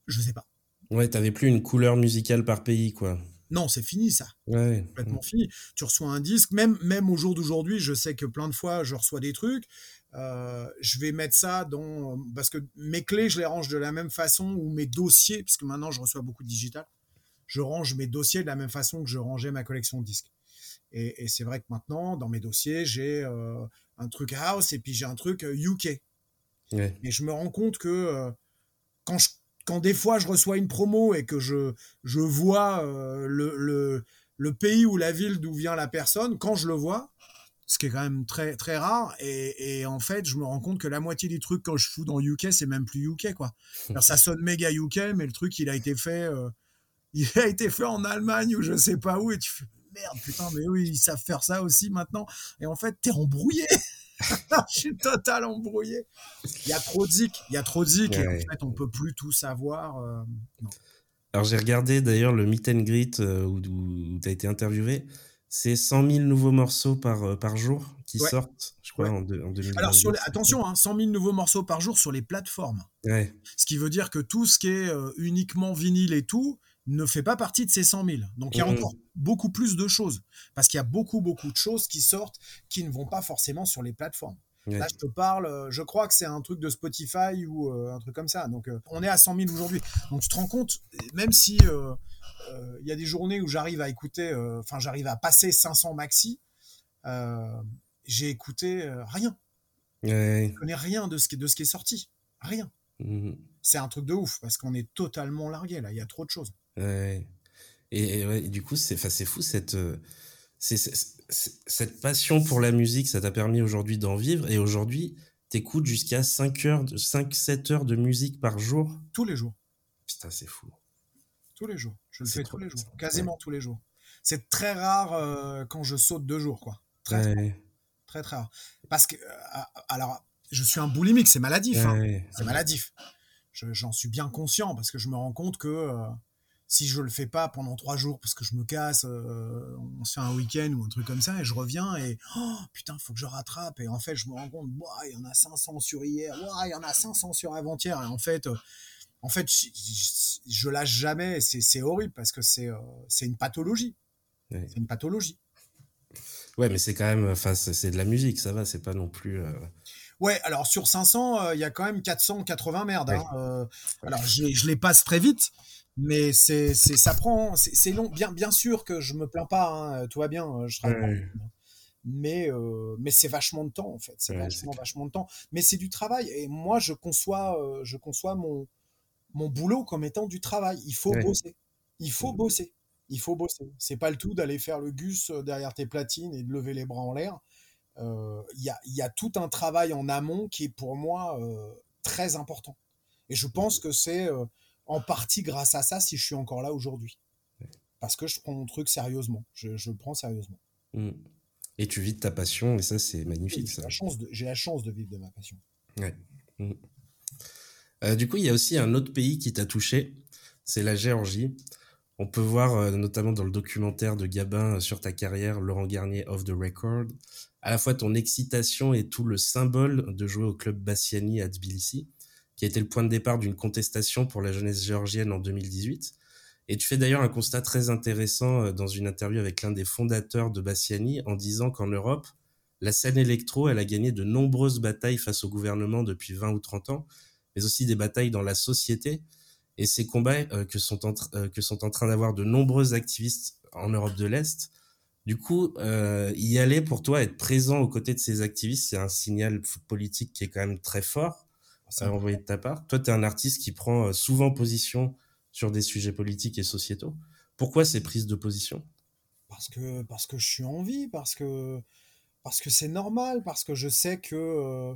je sais pas. Ouais, t'avais plus une couleur musicale par pays, quoi. Non, c'est fini ça. Ouais. Complètement fini. Tu reçois un disque, même, même au jour d'aujourd'hui, je sais que plein de fois, je reçois des trucs. Euh, je vais mettre ça dans. Parce que mes clés, je les range de la même façon, ou mes dossiers, puisque maintenant je reçois beaucoup de digital. Je range mes dossiers de la même façon que je rangeais ma collection de disques. Et, c'est vrai que maintenant, dans mes dossiers, j'ai euh, un truc house et puis j'ai un truc UK. Euh, ouais. Et je me rends compte que quand je quand des fois je reçois une promo et que je, je vois euh, le, le, pays ou la ville d'où vient la personne, quand je le vois, ce qui est quand même très, très rare, et, et, en fait, je me rends compte que la moitié des trucs quand je fous dans UK, c'est même plus UK, quoi. Ça sonne méga UK, mais le truc, il a été fait, euh, <laughs> il a été fait en Allemagne ou je sais pas où, et tu fais, merde, putain, mais oui, ils savent faire ça aussi maintenant, et en fait, t'es embrouillé. <laughs> je suis total embrouillé. Il y a trop de zik, il y a trop de zik, et en fait, on peut plus tout savoir. Euh, Alors, j'ai regardé d'ailleurs le meet and greet euh, où, tu as été interviewé. C'est 100 000 nouveaux morceaux par, euh, par jour qui sortent, je crois, en, de, en Alors, sur attention, hein, 100 000 nouveaux morceaux par jour sur les plateformes. Ce qui veut dire que tout ce qui est uniquement vinyle et tout, ne fait pas partie de ces 100 000. Donc il y a mmh. encore beaucoup plus de choses. Parce qu'il y a beaucoup, beaucoup de choses qui sortent qui ne vont pas forcément sur les plateformes. Là, je te parle, euh, je crois que c'est un truc de Spotify ou euh, un truc comme ça. Donc, euh, on est à 100 000 aujourd'hui. Donc, tu te rends compte, même si il y a des journées où j'arrive à écouter, enfin, j'arrive à passer 500 maxi, j'ai écouté rien. Je connais rien de ce qui, de ce qui est sorti. Rien. Mmh. C'est un truc de ouf parce qu'on est totalement largué là. Il y a trop de choses. Ouais. Et, du coup, c'est fou cette, euh, cette passion pour la musique, ça t'a permis aujourd'hui d'en vivre. Et aujourd'hui, t'écoutes jusqu'à 5 heures, 5-7 heures de musique par jour? Tous les jours. Putain, c'est fou. Tous les jours. Je le fais tous les jours. Quasiment tous les jours. C'est très rare euh, quand je saute deux jours, quoi. Très, très, très, rare. Parce que, euh, alors, je suis un boulimique, c'est maladif. Hein. C'est maladif. J'en suis bien conscient parce que je me rends compte que si je le fais pas pendant trois jours parce que je me casse, euh, on se fait un week-end ou un truc comme ça, et je reviens et oh, putain, faut que je rattrape. Et en fait, je me rends compte, il y en a 500 sur hier, il y en a 500 sur avant-hier. Et en fait, euh, en fait, je, lâche jamais. C'est horrible parce que c'est euh, c'est une pathologie. C'est une pathologie. Ouais, mais c'est quand même, enfin, c'est de la musique, ça va, c'est pas non plus. Ouais, alors sur 500, il y a quand même 480 merdes. Hein, alors je, je les passe très vite, mais c'est c'est ça prend c'est long. Bien bien sûr que je me plains pas hein, tout va bien euh, je travaille mais euh, mais c'est vachement de temps en fait. C'est vachement vachement de temps. Mais c'est du travail. Et moi je conçois euh, je conçois mon mon boulot comme étant du travail. Il faut bosser. Il faut mmh. bosser. Il faut bosser. C'est pas le tout d'aller faire le gus derrière tes platines et de lever les bras en l'air. Il y a il y a tout un travail en amont qui est pour moi très important. Et je pense que c'est en partie grâce à ça si je suis encore là aujourd'hui. Parce que je prends mon truc sérieusement. Je, le prends sérieusement. Mmh. Et tu vis de ta passion, et ça, c'est magnifique. J'ai la, chance de, la chance de vivre de ma passion. Ouais. Mmh. Euh, du coup, il y a aussi un autre pays qui t'a touché, c'est la Géorgie. On peut voir, euh, notamment dans le documentaire de Gabin euh, sur ta carrière, Laurent Garnier Off the Record, à la fois ton excitation et tout le symbole de jouer au club Bassiani à Tbilissi qui a été le point de départ d'une contestation pour la jeunesse géorgienne en 2018. Et tu fais d'ailleurs un constat très intéressant euh, dans une interview avec l'un des fondateurs de Bassiani en disant qu'en Europe, la scène électro, elle a gagné de nombreuses batailles face au gouvernement depuis 20 ou 30 ans, mais aussi des batailles dans la société. Et ces combats euh, que, sont en euh, que sont en train d'avoir de nombreux activistes en Europe de l'Est, du coup, y aller pour toi, être présent aux côtés de ces activistes, c'est un signal politique qui est quand même très fort ça envoyé de ta part. Toi, tu es un artiste qui prend euh, souvent position sur des sujets politiques et sociétaux. Pourquoi ces prises de position? Parce que, parce que je suis en vie, parce que parce que c'est normal, parce que je sais que euh,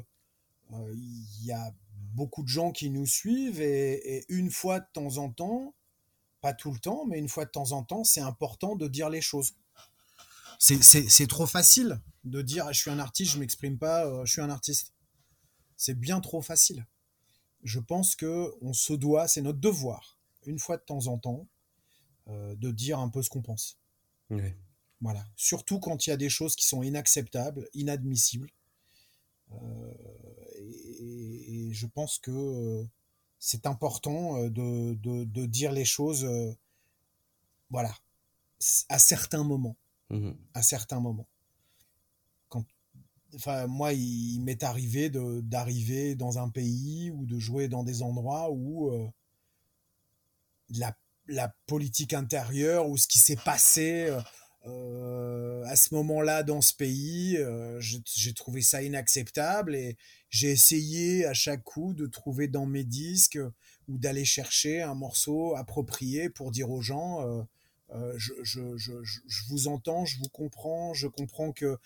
euh, il y a beaucoup de gens qui nous suivent et, une fois de temps en temps, pas tout le temps, mais une fois de temps en temps, c'est important de dire les choses. C'est trop facile de dire je suis un artiste, je m'exprime pas, je suis un artiste. C'est bien trop facile. Je pense que on se doit, c'est notre devoir, une fois de temps en temps, euh, de dire un peu ce qu'on pense. Voilà. Surtout quand il y a des choses qui sont inacceptables, inadmissibles. Euh, et, je pense que euh, c'est important de, de, dire les choses, voilà, à certains moments. Mmh à certains moments enfin moi il m'est arrivé d'arriver dans un pays ou de jouer dans des endroits où euh, la, la, politique intérieure ou ce qui s'est passé euh, euh, ce moment-là dans ce pays. j'ai trouvé ça inacceptable et j'ai essayé à chaque coup de trouver dans mes disques ou d'aller chercher un morceau approprié pour dire aux gens je, je, vous entends, je vous comprends, je comprends que,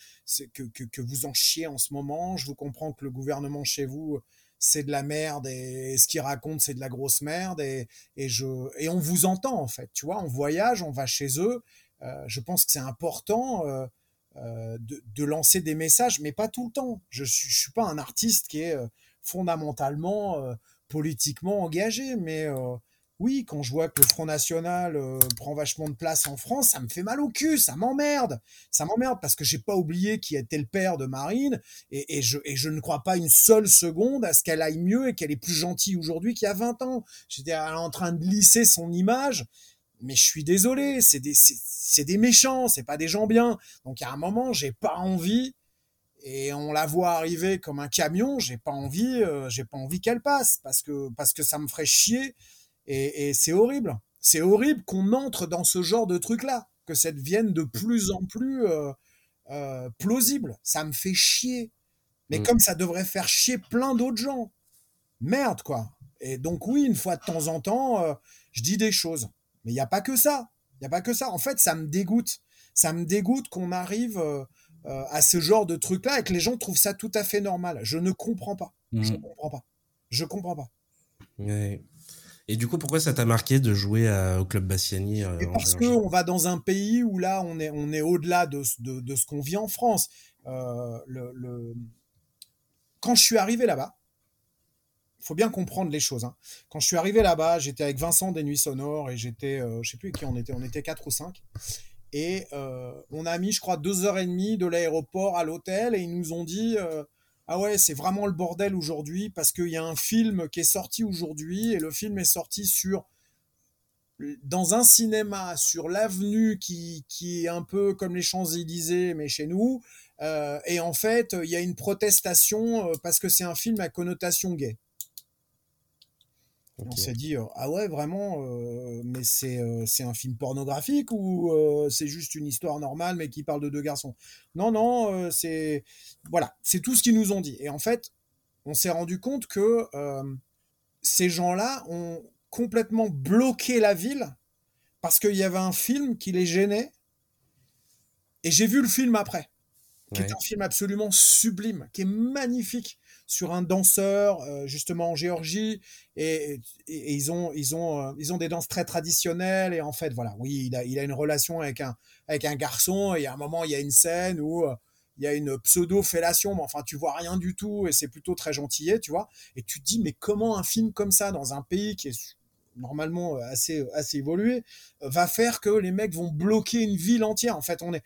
que, que, que, vous en chiez en ce moment, je vous comprends que le gouvernement chez vous c'est de la merde et, ce qu'il raconte c'est de la grosse merde et, et, je, et on vous entend en fait, tu vois, on voyage, on va chez eux, euh, je pense que c'est important euh, euh, de, lancer des messages, mais pas tout le temps. Je suis, je suis pas un artiste qui est fondamentalement politiquement engagé, mais oui, quand je vois que le Front National euh, prend vachement de place en France, ça me fait mal au cul, ça m'emmerde. Ça m'emmerde parce que j'ai pas oublié qui était le père de Marine et, je, ne crois pas une seule seconde à ce qu'elle aille mieux et qu'elle est plus gentille aujourd'hui qu'il y a 20 ans. J'étais en train de lisser son image, mais je suis désolé, c'est des, c'est, des méchants, c'est pas des gens bien. Donc à un moment, j'ai pas envie et on la voit arriver comme un camion, j'ai pas envie, euh, j'ai pas envie qu'elle passe parce que parce que ça me ferait chier et, c'est horrible. C'est horrible qu'on entre dans ce genre de truc-là, que ça devienne de plus en plus euh, euh, plausible. Ça me fait chier. Mais mm. comme ça devrait faire chier plein d'autres gens. Merde, quoi. Et donc oui, une fois de temps en temps, euh, je dis des choses. Mais il n'y a pas que ça. Il n'y a pas que ça. En fait, ça me dégoûte. Ça me dégoûte qu'on arrive à ce genre de truc-là et que les gens trouvent ça tout à fait normal. Je ne comprends pas. Je ne mm. comprends pas. Je comprends pas. Et du coup, pourquoi ça t'a marqué de jouer au club Bassiani euh, Parce qu'on va dans un pays où là, on est, on est au-delà de, de, ce qu'on vit en France. Euh, le, Quand je suis arrivé là-bas, il faut bien comprendre les choses. Hein. Quand je suis arrivé là-bas, j'étais avec Vincent des Nuits Sonores et j'étais, euh, je sais plus qui on était, on était 4 ou 5. Et on a mis, je crois, deux heures et demie de l'aéroport à l'hôtel et ils nous ont dit ah ouais, c'est vraiment le bordel aujourd'hui parce qu'il y a un film qui est sorti aujourd'hui et le film est sorti sur dans un cinéma sur l'avenue qui, qui est un peu comme les Champs-Élysées mais chez nous euh, et en fait il y a une protestation euh, parce que c'est un film à connotation gay. On s'est dit, euh, ah ouais, vraiment, euh, mais c'est euh, c'est un film pornographique ou c'est juste une histoire normale mais qui parle de deux garçons? Non, non, c'est. Voilà, c'est tout ce qu'ils nous ont dit. Et en fait, on s'est rendu compte que ces gens-là ont complètement bloqué la ville parce qu'il y avait un film qui les gênait. Et j'ai vu le film après, qui est un film absolument sublime, qui est magnifique sur un danseur euh, justement en Géorgie et, ils ont ils ont euh, ils ont des danses très traditionnelles et en fait voilà oui il a il a une relation avec un avec un garçon et à un moment il y a une scène où euh, il y a une pseudo fellation mais enfin tu vois rien du tout et c'est plutôt très gentillet tu vois. Et tu te dis mais comment un film comme ça dans un pays qui est normalement assez assez évolué va faire que les mecs vont bloquer une ville entière? En fait on est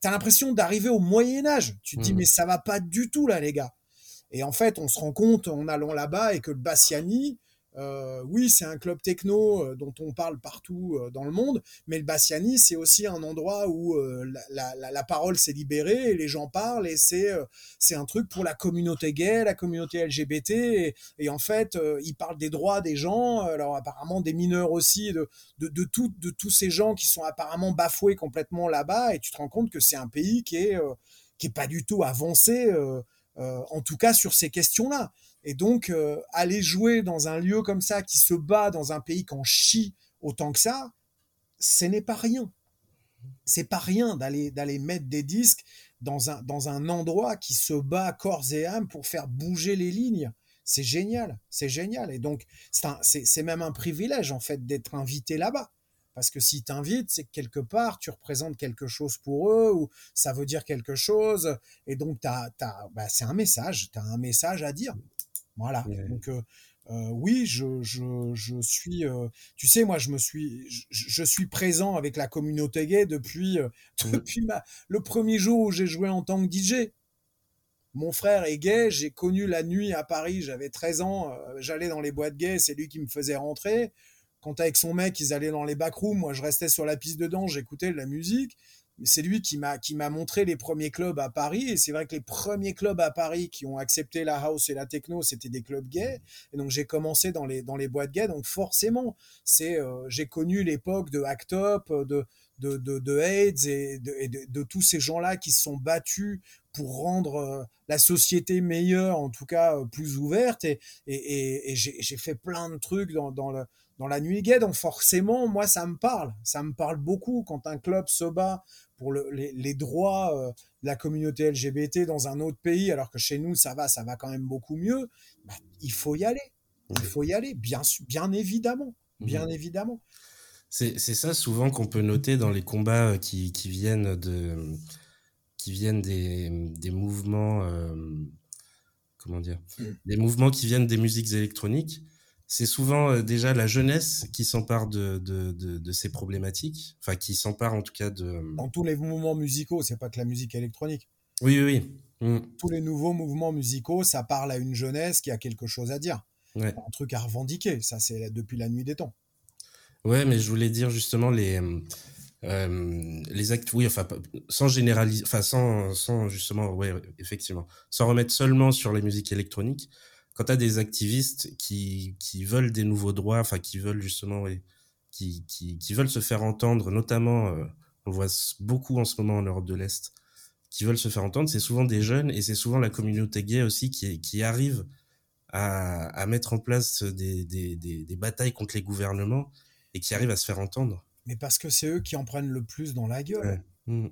t'as l'impression d'arriver au Moyen Âge. Tu te dis mmh. mais ça va pas du tout là les gars et en fait, on se rend compte en allant là-bas et que le Bassiani, euh, oui, c'est un club techno euh, dont on parle partout euh, dans le monde, mais le Bassiani, c'est aussi un endroit où la, parole s'est libérée et les gens parlent et c'est un truc pour la communauté gay, la communauté LGBT et, en fait, ils parlent des droits des gens, alors apparemment des mineurs aussi, de de tous ces gens qui sont apparemment bafoués complètement là-bas et tu te rends compte que c'est un pays qui est qui est pas du tout avancé. Euh, en tout cas sur ces questions-là. Et donc, euh, aller jouer dans un lieu comme ça, qui se bat dans un pays qu'on chie autant que ça, ce n'est pas rien. C'est pas rien d'aller d'aller mettre des disques dans un, dans un endroit qui se bat corps et âme pour faire bouger les lignes. C'est génial, c'est génial. Et donc, c'est même un privilège, en fait, d'être invité là-bas. Parce que s'ils t'invitent, c'est que quelque part, tu représentes quelque chose pour eux, ou ça veut dire quelque chose. Et donc, as, bah, c'est un message, tu as un message à dire. Voilà. Donc, euh, euh, oui, je, je, je suis. Euh, tu sais, moi, je me suis, je, suis présent avec la communauté gay depuis, depuis ma, le premier jour où j'ai joué en tant que DJ. Mon frère est gay, j'ai connu la nuit à Paris, j'avais 13 ans, j'allais dans les boîtes gays, c'est lui qui me faisait rentrer. Quand avec son mec, ils allaient dans les backrooms, moi je restais sur la piste dedans, j'écoutais de la musique. C'est lui qui m'a qui m'a montré les premiers clubs à Paris et c'est vrai que les premiers clubs à Paris qui ont accepté la house et la techno c'était des clubs gays et donc j'ai commencé dans les dans les boîtes gays donc forcément c'est euh, j'ai connu l'époque de Act Up de de, de, de AIDS et, de, et de, de, tous ces gens-là qui se sont battus pour rendre euh, la société meilleure, en tout cas euh, plus ouverte. Et, et, et j'ai fait plein de trucs dans, dans, le, dans la nuit gay. Donc forcément, moi, ça me parle. Ça me parle beaucoup quand un club se bat pour le, les, les, droits euh, de la communauté LGBT dans un autre pays, alors que chez nous, ça va, ça va quand même beaucoup mieux. Bah, il faut y aller. Il faut y aller, bien, bien évidemment. Bien mmh. évidemment. C'est ça souvent qu'on peut noter dans les combats qui, qui viennent de qui viennent des, des mouvements euh, comment dire mmh. des mouvements qui viennent des musiques électroniques c'est souvent euh, déjà la jeunesse qui s'empare de, de, de, de, ces problématiques enfin qui s'empare en tout cas de dans tous les mouvements musicaux c'est pas que la musique électronique oui oui, oui. Mmh. tous les nouveaux mouvements musicaux ça parle à une jeunesse qui a quelque chose à dire ouais. un truc à revendiquer ça c'est depuis la nuit des temps Ouais, mais je voulais dire justement les euh, les actes, oui, enfin sans généraliser, enfin sans, sans justement, ouais, effectivement, sans remettre seulement sur les musiques électroniques. Quand tu as des activistes qui qui veulent des nouveaux droits, enfin qui veulent justement, qui, qui qui veulent se faire entendre, notamment, euh, on voit beaucoup en ce moment en Europe de l'Est, qui veulent se faire entendre, c'est souvent des jeunes et c'est souvent la communauté gay aussi qui qui arrive à, à mettre en place des, des, des, des batailles contre les gouvernements et qui arrivent à se faire entendre. Mais parce que c'est eux qui en prennent le plus dans la gueule. Ouais. Mmh.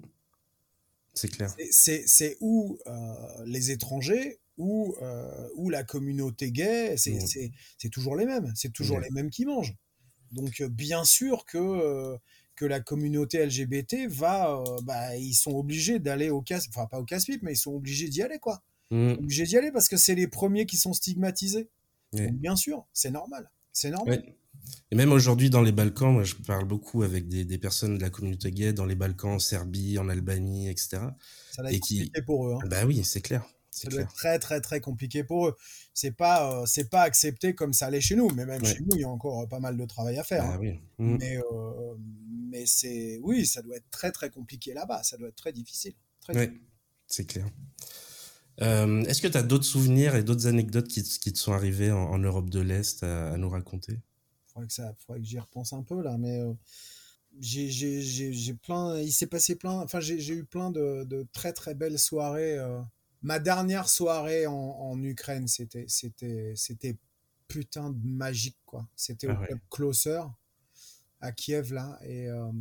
C'est clair. C'est ou euh, les étrangers ou, euh, ou la communauté gay, c'est mmh. toujours les mêmes. C'est toujours mmh. les mêmes qui mangent. Donc euh, bien sûr que, euh, que la communauté LGBT va... Euh, bah, ils sont obligés d'aller au casse... Enfin pas au casse-pipe, mais ils sont obligés d'y aller, quoi. Obligés d'y aller parce que c'est les premiers qui sont stigmatisés. Donc, bien sûr, c'est normal. C'est normal. Ouais. Et même aujourd'hui dans les Balkans, moi je parle beaucoup avec des, des, personnes de la communauté gay dans les Balkans, en Serbie, en Albanie, etc. Ça va être compliqué qui... pour eux. Hein. Bah oui, c'est clair. Ça doit être très très très compliqué pour eux. C'est pas euh, c'est pas accepté comme ça allait chez nous, mais même ouais. chez nous il y a encore pas mal de travail à faire. Bah hein. oui. mmh. Mais euh, mais c'est oui, ça doit être très très compliqué là-bas. Ça doit être très difficile. Très ouais, c'est clair. Euh, Est-ce que tu as d'autres souvenirs et d'autres anecdotes qui, qui, te sont arrivées en, en Europe de l'Est à, à nous raconter? Faudrait que ça faudrait que j'y repense un peu là mais euh, j'ai plein il s'est passé plein enfin j'ai eu plein de, de, très très belles soirées euh. Ma dernière soirée en, en Ukraine c'était c'était c'était putain de magique quoi c'était ah au ouais. club Closer à Kiev là et, euh,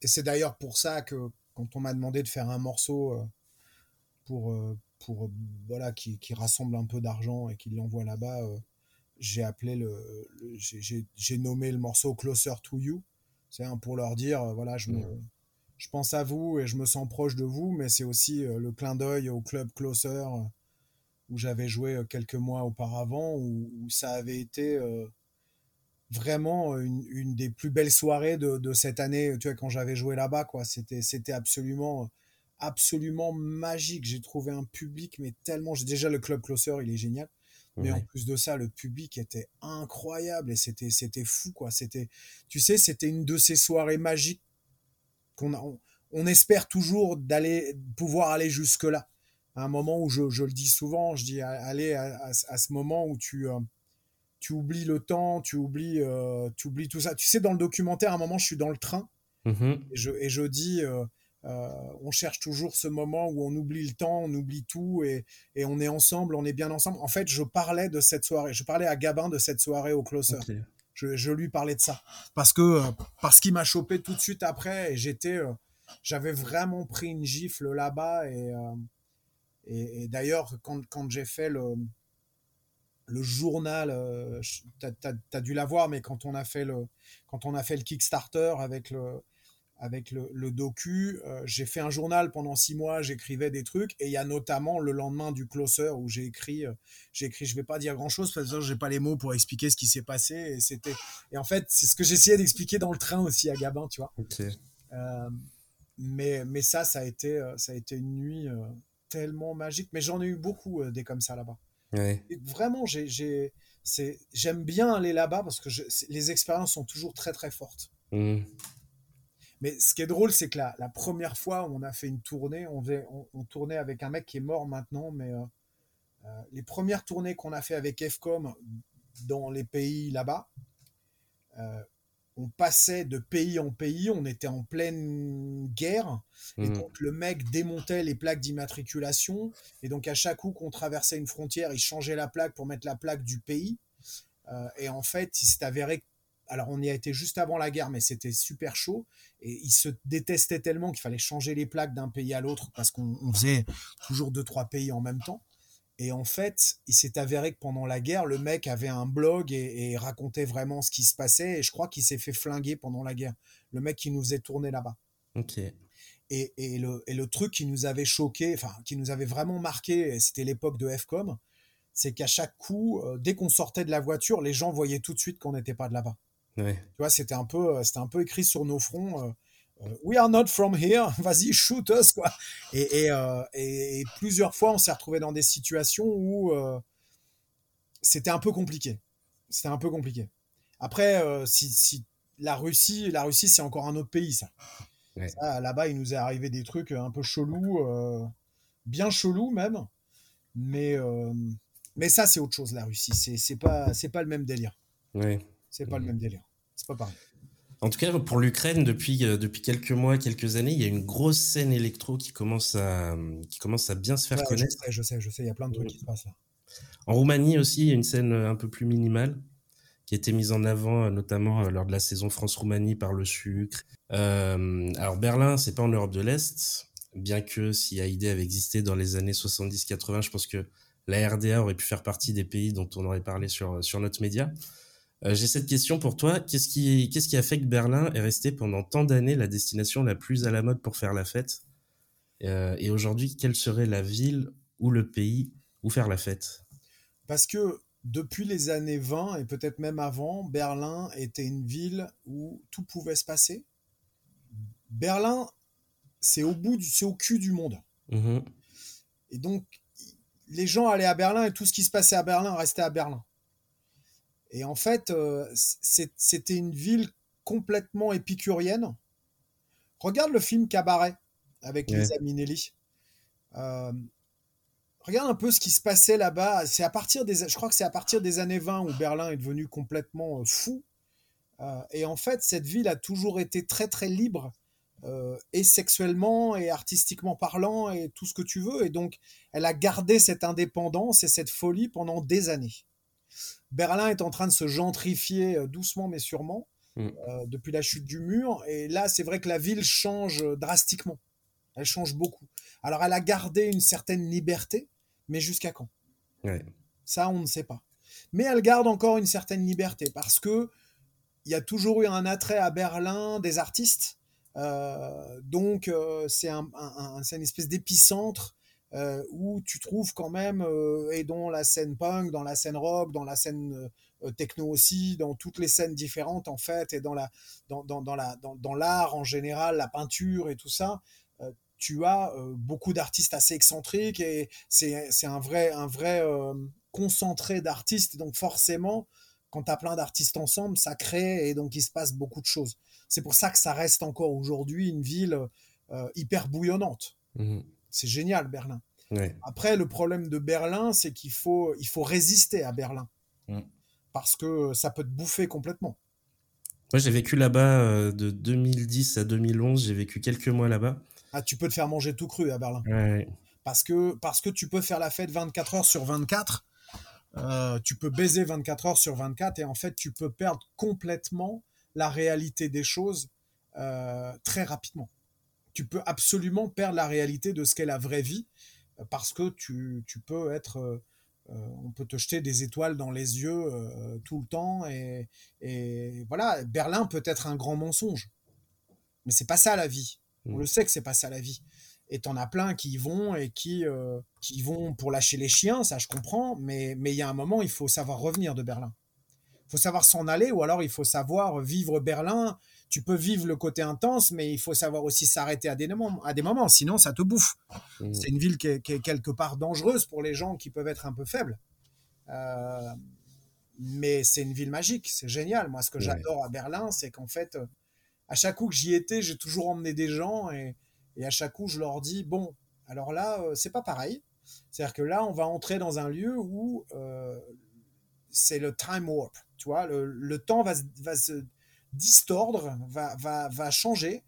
et c'est d'ailleurs pour ça que quand on m'a demandé de faire un morceau euh, pour pour voilà qui, qui rassemble un peu d'argent et qui l'envoie là-bas j'ai appelé le, le j'ai nommé le morceau Closer to You. C'est un pour leur dire, euh, voilà, je, me. Je pense à vous et je me sens proche de vous, mais c'est aussi euh, le clin d'œil au club Closer euh, où j'avais joué quelques mois auparavant, où, où ça avait été euh, vraiment une, une, des plus belles soirées de, de cette année, tu vois, quand j'avais joué là-bas, quoi. C'était, c'était absolument, absolument magique. J'ai trouvé un public, mais tellement, déjà le club Closer, il est génial. Mais ouais. en plus de ça, le public était incroyable et c'était c'était fou quoi. C'était, tu sais, c'était une de ces soirées magiques qu'on. On, on, espère toujours d'aller pouvoir aller jusque là. À un moment où je, je le dis souvent, je dis aller à, à, à, ce moment où tu euh, tu oublies le temps, tu oublies euh, tu oublies tout ça. Tu sais, dans le documentaire, à un moment, je suis dans le train mmh. et je et je dis euh, euh, on cherche toujours ce moment où on oublie le temps, on oublie tout et, et, on est ensemble, on est bien ensemble. En fait, je parlais de cette soirée, je parlais à Gabin de cette soirée au Closer. Okay. Je, lui parlais de ça. Euh, parce qu'il m'a chopé tout de suite après et j'étais, euh, j'avais vraiment pris une gifle là-bas et, euh, d'ailleurs quand, j'ai fait le le journal, tu as, as, dû l'avoir, mais quand on a fait le quand on a fait le Kickstarter avec le avec le, le docu. Euh, j'ai fait un journal pendant six mois, j'écrivais des trucs, et il y a notamment le lendemain du closer où j'ai écrit, euh, j'ai écrit, je vais pas dire grand chose parce que j'ai pas les mots pour expliquer ce qui s'est passé, et c'était, et en fait, c'est ce que j'essayais d'expliquer dans le train aussi à Gabin, tu vois. Okay. Euh, mais, mais ça, ça a été, euh, ça a été une nuit tellement magique, mais j'en ai eu beaucoup des comme ça là-bas. Ouais. vraiment, j'ai, c'est, j'aime bien aller là-bas parce que je, les expériences sont toujours très très fortes. Mmh. Mais ce qui est drôle, c'est que la, la, première fois où on a fait une tournée, on, faisait, on, on, tournait avec un mec qui est mort maintenant, mais euh, euh, les premières tournées qu'on a fait avec FCOM dans les pays là-bas, euh, on passait de pays en pays, on était en pleine guerre, et Mhm. donc le mec démontait les plaques d'immatriculation, et donc à chaque coup qu'on traversait une frontière, il changeait la plaque pour mettre la plaque du pays, Euh, et en fait, il s'est avéré, que- alors on y a été juste avant la guerre, mais c'était super chaud, et ils se détestaient tellement qu'il fallait changer les plaques d'un pays à l'autre, parce qu'on on faisait toujours deux, trois pays en même temps. Et en fait, il s'est avéré que pendant la guerre, le mec avait un blog et, et racontait vraiment ce qui se passait. Et je crois qu'il s'est fait flinguer pendant la guerre. Le mec qui nous faisait tourner là-bas. Ok. Et, et le, et le truc qui nous avait choqué, enfin, qui nous avait vraiment marqué, c'était l'époque de FCOM, c'est qu'à chaque coup, euh, dès qu'on sortait de la voiture, les gens voyaient tout de suite qu'on n'était pas de là-bas. Ouais. Tu vois, c'était un peu, euh, c'était un peu écrit sur nos fronts. euh, euh, We are not from here. <laughs> Vas-y, shoot us, quoi. Et, et, euh, plusieurs fois, on s'est retrouvé dans des situations où euh, c'était un peu compliqué. C'était un peu compliqué. Après, euh, si, si la Russie, la Russie, c'est encore un autre pays, ça. Ouais. Ça, Là-bas, il nous est arrivé des trucs un peu chelous, bien chelous même. Mais, mais ça, c'est autre chose, la Russie. C'est c'est pas, c'est pas le même délire. Ouais. C'est pas le Mhm. même délire. C'est pas pareil. En tout cas, pour l'Ukraine, depuis, euh, depuis quelques mois, quelques années, il y a une grosse scène électro qui commence à, qui commence à bien se faire Ouais, je connaître. sais, je sais, je sais, il y a plein de trucs qui se passent là. En Roumanie aussi, il y a une scène euh, un peu plus minimale qui a été mise en avant euh, notamment lors de la saison France-Roumanie par le sucre. Euh, alors Berlin, c'est pas en Europe de l'Est, bien que si AID avait existé dans les années 70-80, je pense que la RDA aurait pu faire partie des pays dont on aurait parlé sur, sur notre média. Euh, J'ai cette question pour toi. Qu'est-ce qui, qu'est-ce qui a fait que Berlin est resté pendant tant d'années la destination la plus à la mode pour faire la fête? Euh, Et aujourd'hui, quelle serait la ville ou le pays où faire la fête? Parce que depuis les années 20 et peut-être même avant, Berlin était une ville où tout pouvait se passer. Berlin, c'est au bout du, c'est au cul du monde. Mhm. Et donc, les gens allaient à Berlin et tout ce qui se passait à Berlin restait à Berlin. Et en fait, euh, c'était une ville complètement épicurienne. Regarde le film Cabaret avec Ouais. Lisa Minnelli. Euh, regarde un peu ce qui se passait là-bas. C'est à partir des, je crois que c'est à partir des années 20 où Berlin est devenu complètement euh, fou. Euh, et en fait, cette ville a toujours été très très libre, euh, et sexuellement et artistiquement parlant et tout ce que tu veux. Et donc, elle a gardé cette indépendance et cette folie pendant des années. Berlin est en train de se gentrifier euh, doucement mais sûrement Mm. euh, depuis la chute du mur. Et là, c'est vrai que la ville change euh, drastiquement. Elle change beaucoup. Alors, elle a gardé une certaine liberté, mais jusqu'à quand? Ouais. Ça, on ne sait pas. Mais elle garde encore une certaine liberté parce que il y a toujours eu un attrait à Berlin des artistes. Euh, donc, euh, c'est un, un- un- c'est une espèce d'épicentre euh, où tu trouves quand même, euh, et dans la scène punk, dans la scène rock, dans la scène euh, techno aussi, dans toutes les scènes différentes en fait, et dans la, dans, dans, dans la, dans, dans l'art en général, la peinture et tout ça, tu as beaucoup d'artistes assez excentriques et c'est, un vrai, un vrai concentré d'artistes. Donc forcément, quand tu as plein d'artistes ensemble, ça crée et donc il se passe beaucoup de choses. C'est pour ça que ça reste encore aujourd'hui une ville hyper bouillonnante. Mhm. C'est génial, Berlin. Après, le problème de Berlin, c'est qu'il faut, il faut résister à Berlin. Mm. Parce que ça peut te bouffer complètement. Moi, j'ai vécu là-bas euh, de 2010 à 2011. J'ai vécu quelques mois là-bas. Ah, tu peux te faire manger tout cru à Berlin. Ouais. Parce que, parce que tu peux faire la fête 24 heures sur 24. euh, tu peux baiser 24 heures sur 24 et en fait, tu peux perdre complètement la réalité des choses euh, très rapidement. Tu peux absolument perdre la réalité de ce qu'est la vraie vie euh, parce que tu, tu peux être. euh, euh, on peut te jeter des étoiles dans les yeux euh, tout le temps et, et voilà. Berlin peut être un grand mensonge, mais c'est pas ça la vie. On Mm. le sait que c'est pas ça la vie. Et t'en as plein qui y vont et qui, euh, qui y vont pour lâcher les chiens, ça je comprends, mais mais il y a un moment, il faut savoir revenir de Berlin. Il faut savoir s'en aller ou alors il faut savoir vivre Berlin. Tu peux vivre le côté intense, mais il faut savoir aussi s'arrêter à des moments, à des moments, sinon ça te bouffe. Mhm. C'est une ville qui est, qui est quelque part dangereuse pour les gens qui peuvent être un peu faibles. Euh, mais c'est une ville magique, c'est génial. Moi, ce que Ouais. j'adore à Berlin, c'est qu'en fait, à chaque coup que j'y étais, j'ai toujours emmené des gens et, et à chaque coup, je leur dis bon, alors là, euh, c'est pas pareil. C'est-à-dire que là, on va entrer dans un lieu où euh, c'est le time warp. Tu vois, le, le temps va se distordre, va, va, va changer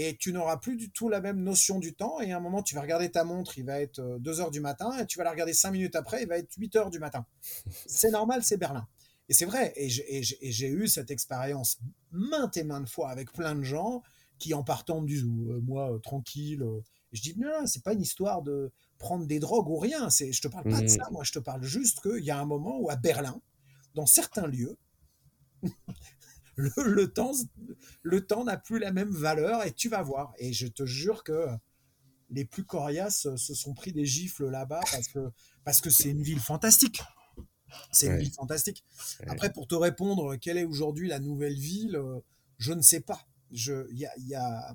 et tu n'auras plus du tout la même notion du temps. Et à un moment, tu vas regarder ta montre, il va être 2 heures du matin, et tu vas la regarder 5 minutes après, il va être 8 heures du matin. C'est normal, c'est Berlin. Et c'est vrai, et j'ai eu cette expérience maintes et maintes fois avec plein de gens qui, en partant, me disent Moi, tranquille. je dis Non, non c'est pas une histoire de prendre des drogues ou rien. Je te parle pas de ça, mmh. moi, je te parle juste qu'il y a un moment où à Berlin, dans certains lieux, le, temps le temps n'a plus la même valeur et tu vas voir. Et je te jure que les plus coriaces se sont pris des gifles là-bas parce que parce que c'est une ville fantastique. C'est une ville fantastique. Après, pour te répondre, quelle est aujourd'hui la nouvelle ville euh, Je ne sais pas. Je, y a, y a,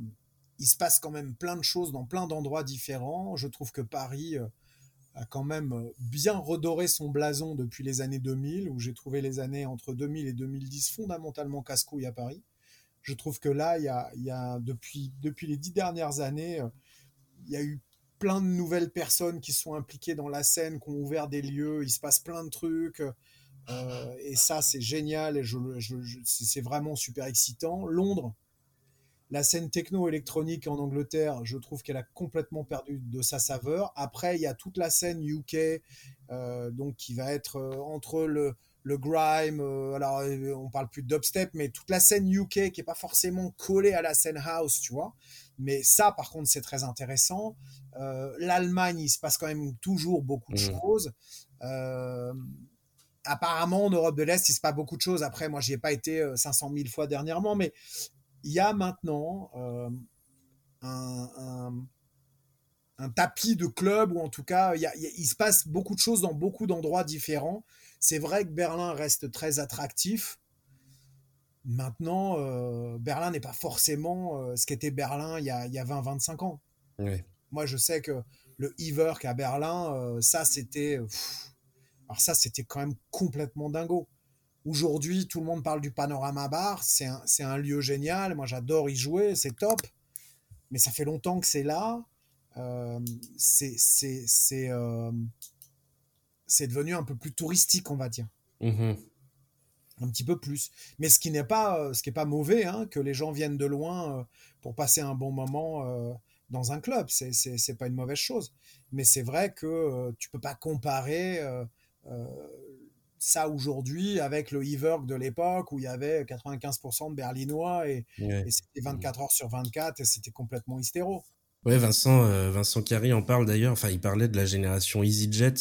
il se passe quand même plein de choses dans plein d'endroits différents. Je trouve que Paris euh, a quand même euh, bien redoré son blason depuis les années 2000, où j'ai trouvé les années entre 2000 et 2010 fondamentalement casse-couille à Paris. Je trouve que là, il y a, y a depuis, les dix dernières années, euh, il y a eu plein de nouvelles personnes qui sont impliquées dans la scène, qui ont ouvert des lieux, il se passe plein de trucs. Euh, et ça, c'est génial et c'est vraiment super excitant. Londres, la scène techno-électronique en Angleterre, je trouve qu'elle a complètement perdu de sa saveur. Après, il y a toute la scène UK, euh, donc qui va être euh, entre le, le grime, euh, alors on parle plus de dubstep, mais toute la scène UK qui est pas forcément collée à la scène house, tu vois. Mais ça, par contre, c'est très intéressant. L'Allemagne, il se passe quand même toujours beaucoup de mmh. choses. apparemment, en Europe de l'Est, il se passe beaucoup de choses. Après, moi, j'y ai pas été 500 000 fois dernièrement, mais il y a maintenant euh, un, tapis de club, ou en tout cas, il, se passe beaucoup de choses dans beaucoup d'endroits différents. C'est vrai que Berlin reste très attractif. Maintenant, euh, Berlin n'est pas forcément euh, ce qu'était Berlin il y a, 20-25 ans. Moi, je sais que le Iverk à Berlin, ça, c'était. Alors, ça, c'était quand même complètement dingo. Aujourd'hui, tout le monde parle du Panorama Bar. C'est un, un, lieu génial. Moi, j'adore y jouer. C'est top. Mais ça fait longtemps que c'est là. Euh, c'est euh, devenu un peu plus touristique, on va dire. Mmh un petit peu plus. Mais ce qui n'est pas, euh, ce qui est pas mauvais, hein, que les gens viennent de loin pour passer un bon moment dans un club. C'est pas une mauvaise chose. Mais c'est vrai que tu peux pas comparer ça aujourd'hui avec le e de l'époque où il y avait 95% de Berlinois et, c'était 24 heures sur 24 et c'était complètement hystéro. Ouais, Vincent, euh, Vincent Carry en parle d'ailleurs. Enfin, il parlait de la génération EasyJet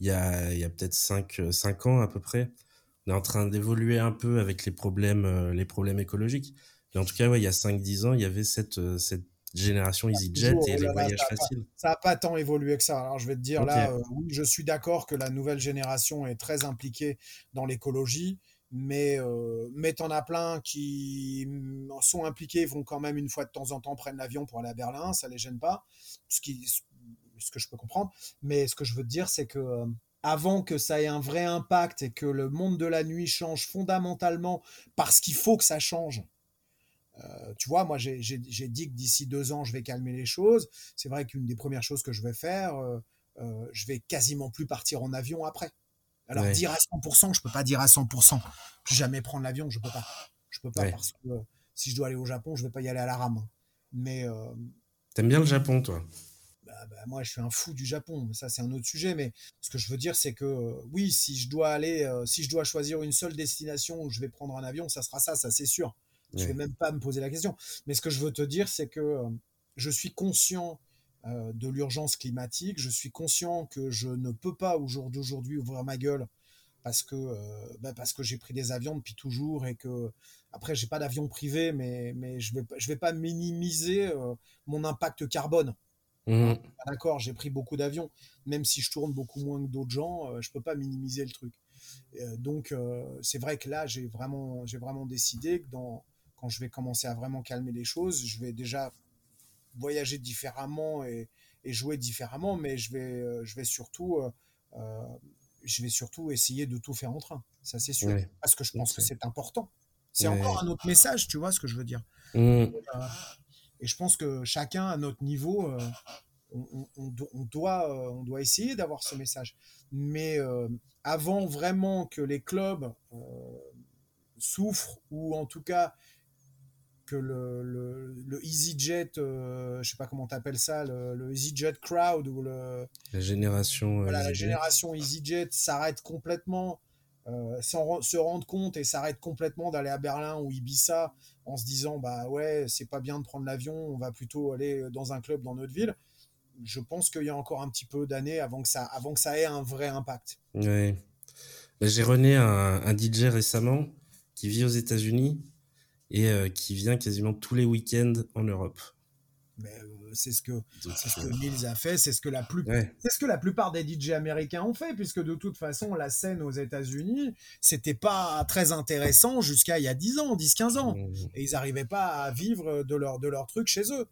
il y a, il y a peut-être 5, 5 ans à peu près. On est en train d'évoluer un peu avec les problèmes, euh, les problèmes écologiques. Mais en tout cas, ouais, il y a 5-10 ans, il y avait cette, euh, cette génération EasyJet et les voyages faciles. ça n'a pas tant évolué que ça. Alors je vais te dire là, euh, oui, je suis d'accord que la nouvelle génération est très impliquée dans l'écologie, mais, euh, mais t'en as plein qui sont impliqués, vont quand même une fois de temps en temps prendre l'avion pour aller à Berlin, ça les gêne pas, ce, qui, ce que je peux comprendre. Mais ce que je veux te dire, c'est que euh, avant que ça ait un vrai impact et que le monde de la nuit change fondamentalement parce qu'il faut que ça change, euh, tu vois, moi, j'ai dit que d'ici deux ans, je vais calmer les choses. C'est vrai qu'une des premières choses que je vais faire, euh, euh, je vais quasiment plus partir en avion après. Alors, dire à 100%, je peux pas dire à 100%. Plus jamais prendre l'avion, je peux pas. Je peux pas parce que si je dois aller au Japon, je vais pas y aller à la rame. Mais. T'aimes bien le Japon, toi? Bah, bah, moi, je suis un fou du Japon. Ça, c'est un autre sujet. Mais ce que je veux dire, c'est que oui, si je dois aller, si je dois choisir une seule destination où je vais prendre un avion, ça sera ça, ça c'est sûr. Je ne vais même pas me poser la question. Mais ce que je veux te dire, c'est que euh, je suis conscient euh, de l'urgence climatique. Je suis conscient que je ne peux pas au jour d'aujourd'hui ouvrir ma gueule parce que, euh, bah, parce que j'ai pris des avions depuis toujours et que après j'ai pas d'avion privé, mais, mais je vais je vais pas minimiser mon impact carbone. Mmh. D'accord, j'ai pris beaucoup d'avions, même si je tourne beaucoup moins que d'autres gens, je peux pas minimiser le truc. donc c'est vrai que là j'ai vraiment j'ai vraiment décidé que dans quand je vais commencer à vraiment calmer les choses, je vais déjà voyager différemment et, jouer différemment, mais je vais, euh, je vais surtout, euh, euh, je vais surtout essayer de tout faire en train. Ça, c'est sûr. Parce que je pense que c'est important. C'est encore un autre message, tu vois ce que je veux dire. Mmh. Et je pense que chacun à notre niveau, on, doit, on doit essayer d'avoir ce message. Mais avant vraiment que les clubs souffre ou en tout cas que le, le, le EasyJet, euh, je sais pas comment tu appelles ça, le, le, EasyJet crowd ou le la génération voilà, la génération EasyJet s'arrête complètement euh, sans se rendre compte et s'arrête complètement d'aller à Berlin ou Ibiza en se disant bah ouais c'est pas bien de prendre l'avion, on va plutôt aller dans un club dans notre ville. Je pense qu'il y a encore un petit peu d'années avant que ça avant que ça ait un vrai impact. Ouais. Bah, j'ai rené un, un DJ récemment qui vit aux États-Unis et euh, qui vient quasiment tous les week-ends en Europe. Mais euh, c'est ce que c'est ce que Nils a fait, c'est ce que la plus ouais. c'est ce que la plupart des DJ américains ont fait puisque de toute façon la scène aux États-Unis, c'était pas très intéressant jusqu'à il y a 10 ans, 10 15 ans mmh. et ils n'arrivaient pas à vivre de leur de leur truc chez eux.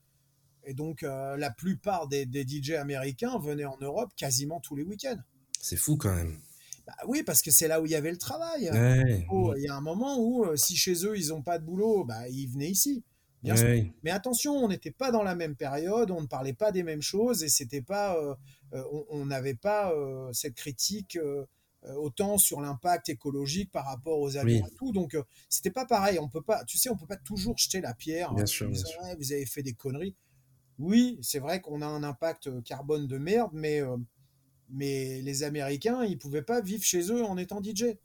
Et donc euh, la plupart des, des DJ américains venaient en Europe quasiment tous les week-ends. C'est fou quand même. Oui, parce que c'est là où il y avait le travail. Ouais. Oh, il y a un moment où, euh, si chez eux, ils n'ont pas de boulot, bah, ils venaient ici. Bien ouais. sûr. Mais attention, on n'était pas dans la même période, on ne parlait pas des mêmes choses et c'était pas, euh, on n'avait pas euh, cette critique euh, autant sur l'impact écologique par rapport aux avions oui. et tout. Donc, c'était pas pareil. On peut pas, tu sais, on peut pas toujours jeter la pierre. Bien sûr, disant, bien sûr. vous avez fait des conneries. Oui, c'est vrai qu'on a un impact carbone de merde, mais mais les Américains, ils pouvaient pas vivre chez eux en étant DJ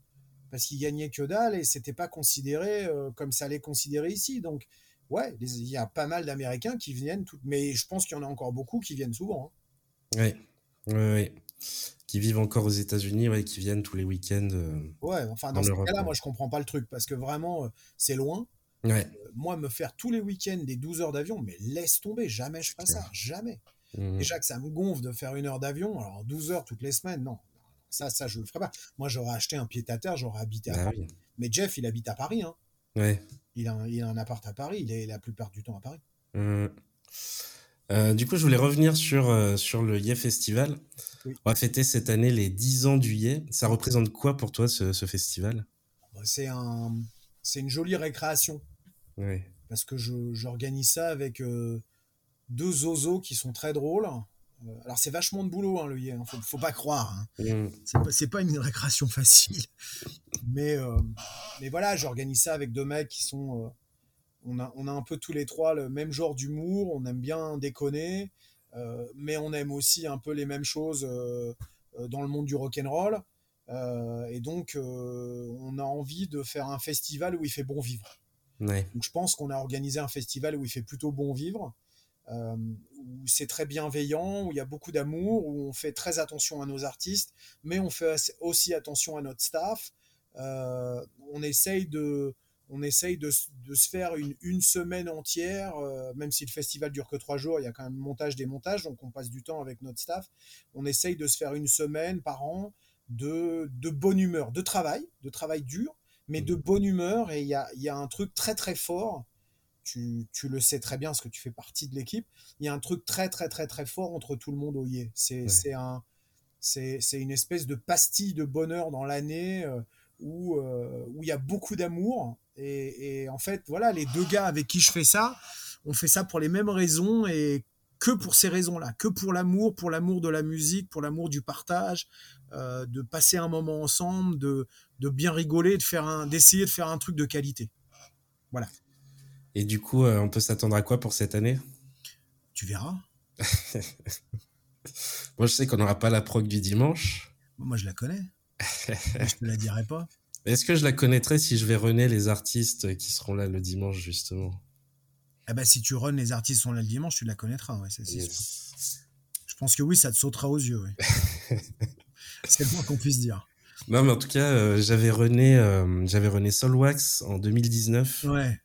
parce qu'ils gagnaient que dalle et c'était pas considéré euh, comme ça l'est considéré ici. Donc, ouais, il y a pas mal d'Américains qui viennent, tout... mais je pense qu'il y en a encore beaucoup qui viennent souvent. Hein. Oui, oui, oui. Qui vivent encore aux États-Unis, ouais, qui viennent tous les week-ends. Euh, ouais, enfin, dans ce cas-là, moi, je comprends pas le truc parce que vraiment, euh, c'est loin. Ouais. moi, me faire tous les week-ends des 12 heures d'avion, mais laisse tomber, jamais je ferai ça, jamais. Mmh. Déjà que ça me gonfle de faire une heure d'avion, alors 12 heures toutes les semaines, non. Ça, ça je le ferai pas. Moi, j'aurais acheté un pied à terre, j'aurais habité à bah Paris. oui. Mais Jeff, il habite à Paris. Hein. Ouais. Il, a un, il a un appart à Paris, il est la plupart du temps à Paris. Mmh. Euh, du coup, je voulais revenir sur, euh, sur le Yé Festival. Oui. On va fêter cette année les 10 ans du Yé. Ça représente quoi pour toi, ce, ce festival? C'est un, une jolie récréation. Oui. Parce que j'organise ça avec euh, deux zozos qui sont très drôles. Euh, alors c'est vachement de boulot hein, le yé, hein, faut, faut, pas croire. Hein. Mmh. C'est pas, pas, une récréation facile. Mais, euh, mais voilà, j'organise ça avec deux mecs qui sont... Euh, on, a, on a un peu tous les trois le même genre d'humour, on aime bien déconner, euh, mais on aime aussi un peu les mêmes choses euh, dans le monde du rock'n'roll. et donc on a envie de faire un festival où il fait bon vivre. Ouais. Donc je pense qu'on a organisé un festival où il fait plutôt bon vivre euh, où c'est très bienveillant, où il y a beaucoup d'amour, où on fait très attention à nos artistes, mais on fait aussi attention à notre staff. Euh, on essaye de, on essaye de, de se faire une, une semaine entière, euh, même si le festival dure que trois jours, il y a quand même montage des montages, donc on passe du temps avec notre staff. On essaye de se faire une semaine par an de, de bonne humeur, de travail, de travail dur, mais de bonne humeur. Et il y a, y a un truc très très fort tu, tu, le sais très bien parce que tu fais partie de l'équipe. Il y a un truc très très très très fort entre tout le monde au Yé. C'est ouais. un c'est une espèce de pastille de bonheur dans l'année euh, où euh, où il y a beaucoup d'amour et, et, en fait voilà les deux gars avec qui je fais ça, on fait ça pour les mêmes raisons et que pour ces raisons-là, que pour l'amour, pour l'amour de la musique, pour l'amour du partage, euh, de passer un moment ensemble, de, de bien rigoler, de faire un, d'essayer de faire un truc de qualité. Voilà. Et du coup, euh, on peut s'attendre à quoi pour cette année? Tu verras. <laughs> Moi, je sais qu'on n'aura pas la prog du dimanche. Moi, je la connais. je te la dirai pas. <laughs> Est-ce que je la connaîtrais si je vais runner les artistes qui seront là le dimanche, justement? Eh ben, si tu runs les artistes qui sont là le dimanche, tu la connaîtras, ouais, yes. Je pense que oui, ça te sautera aux yeux, <laughs> c'est le moins qu'on puisse dire. Non, mais en tout cas, euh, j'avais rené, euh, j'avais Solwax en 2019. Ouais.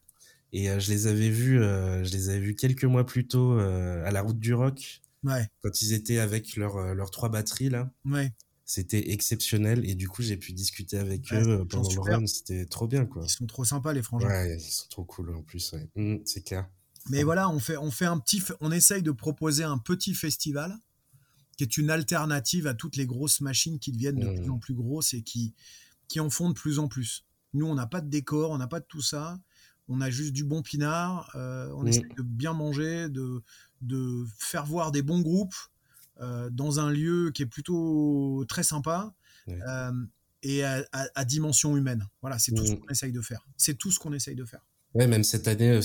Et euh, je les avais vus, euh, je les avais vus quelques mois plus tôt euh, à la Route du Rock. Ouais. Quand ils étaient avec leurs leurs trois batteries là. Ouais. C'était exceptionnel et du coup j'ai pu discuter avec ouais, eux pendant le run. C'était trop bien quoi. Ils sont trop sympas les frangins. Ouais, ils sont trop cool en plus. Ouais. Mmh, c'est clair. Mais voilà, on fait on fait un petit, on essaye de proposer un petit festival qui est une alternative à toutes les grosses machines qui deviennent de mmh. plus en plus grosses et qui qui en font de plus en plus. Nous, on n'a pas de décor, on n'a pas de tout ça on a juste du bon pinard, euh, on mmh. essaie de bien manger, de, de faire voir des bons groupes euh, dans un lieu qui est plutôt très sympa. Euh, et à, dimension humaine. Voilà, c'est tout ce mmh. qu'on essaye de faire. C'est tout ce qu'on essaye de faire. Ouais, même cette année,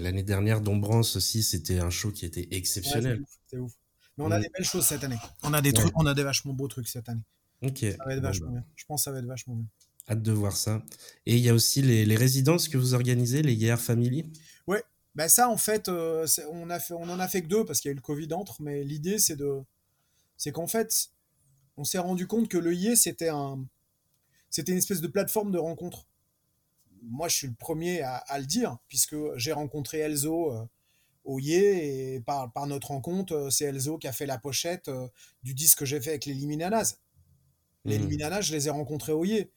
l'année dernière, Dombrance aussi, c'était un show qui était exceptionnel. c'est ouf, Mais on a mmh. des belles choses cette année. On a des trucs, on a des vachement beaux trucs cette année. Ok. Ça va être vachement bah. bien. Je pense que ça va être vachement bien. Hâte de voir ça. Et il y a aussi les, résidences que vous organisez, les Guerres Family. Ouais, bah ça en fait, euh, on, a fait, on en a fait que deux parce qu'il y a eu le Covid entre, mais l'idée c'est de, c'est qu'en fait, on s'est rendu compte que le IE c'était un, c'était une espèce de plateforme de rencontre. Moi, je suis le premier à, le dire puisque j'ai rencontré Elzo euh, au IE et par, par notre rencontre, euh, c'est Elzo qui a fait la pochette du disque que j'ai fait avec les Liminanas. Les mmh. Liminanas, je les ai rencontrés au IE.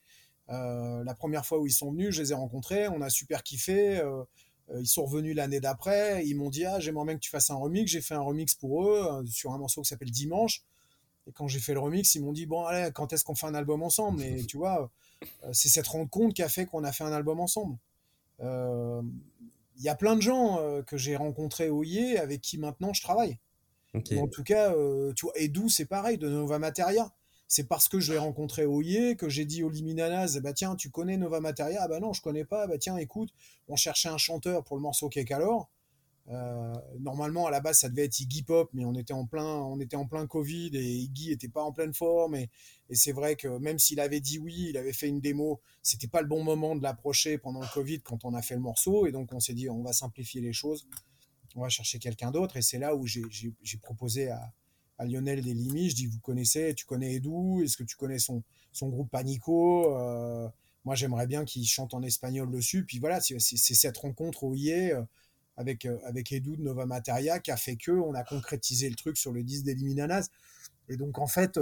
Euh, la première fois où ils sont venus, je les ai rencontrés, on a super kiffé. Euh, euh, ils sont revenus l'année d'après, ils m'ont dit ah j'aimerais bien que tu fasses un remix. J'ai fait un remix pour eux sur un morceau qui s'appelle Dimanche. Et quand j'ai fait le remix, ils m'ont dit bon allez quand est-ce qu'on fait un album ensemble? Et tu vois, c'est cette rencontre qui a fait qu'on a fait un album ensemble. Il y a plein de gens que j'ai rencontrés au IE avec qui maintenant je travaille. En tout cas, tu vois, Edu c'est pareil de Nova Materia c'est parce que je l'ai rencontré au IE que j'ai dit au Liminanas, bah tiens, tu connais Nova Materia? Ah bah non, je connais pas. Bah tiens, écoute, on cherchait un chanteur pour le morceau Cake alors. Euh, normalement, à la base, ça devait être Iggy Pop, mais on était en plein, on était en plein Covid et Iggy était pas en pleine forme. Et, c'est vrai que même s'il avait dit oui, il avait fait une démo, c'était pas le bon moment de l'approcher pendant le Covid quand on a fait le morceau. Et donc, on s'est dit, on va simplifier les choses, on va chercher quelqu'un d'autre. Et c'est là où j'ai proposé à, à Lionel Delimi, je dis vous connaissez, tu connais Edu, est-ce que tu connais son, son groupe Panico euh, Moi j'aimerais bien qu'il chante en espagnol dessus. Puis voilà, c'est cette rencontre au IE euh, avec, euh, avec Edu de Nova Materia qui a fait que on a concrétisé le truc sur le 10 d'Eliminanas. Et donc en fait,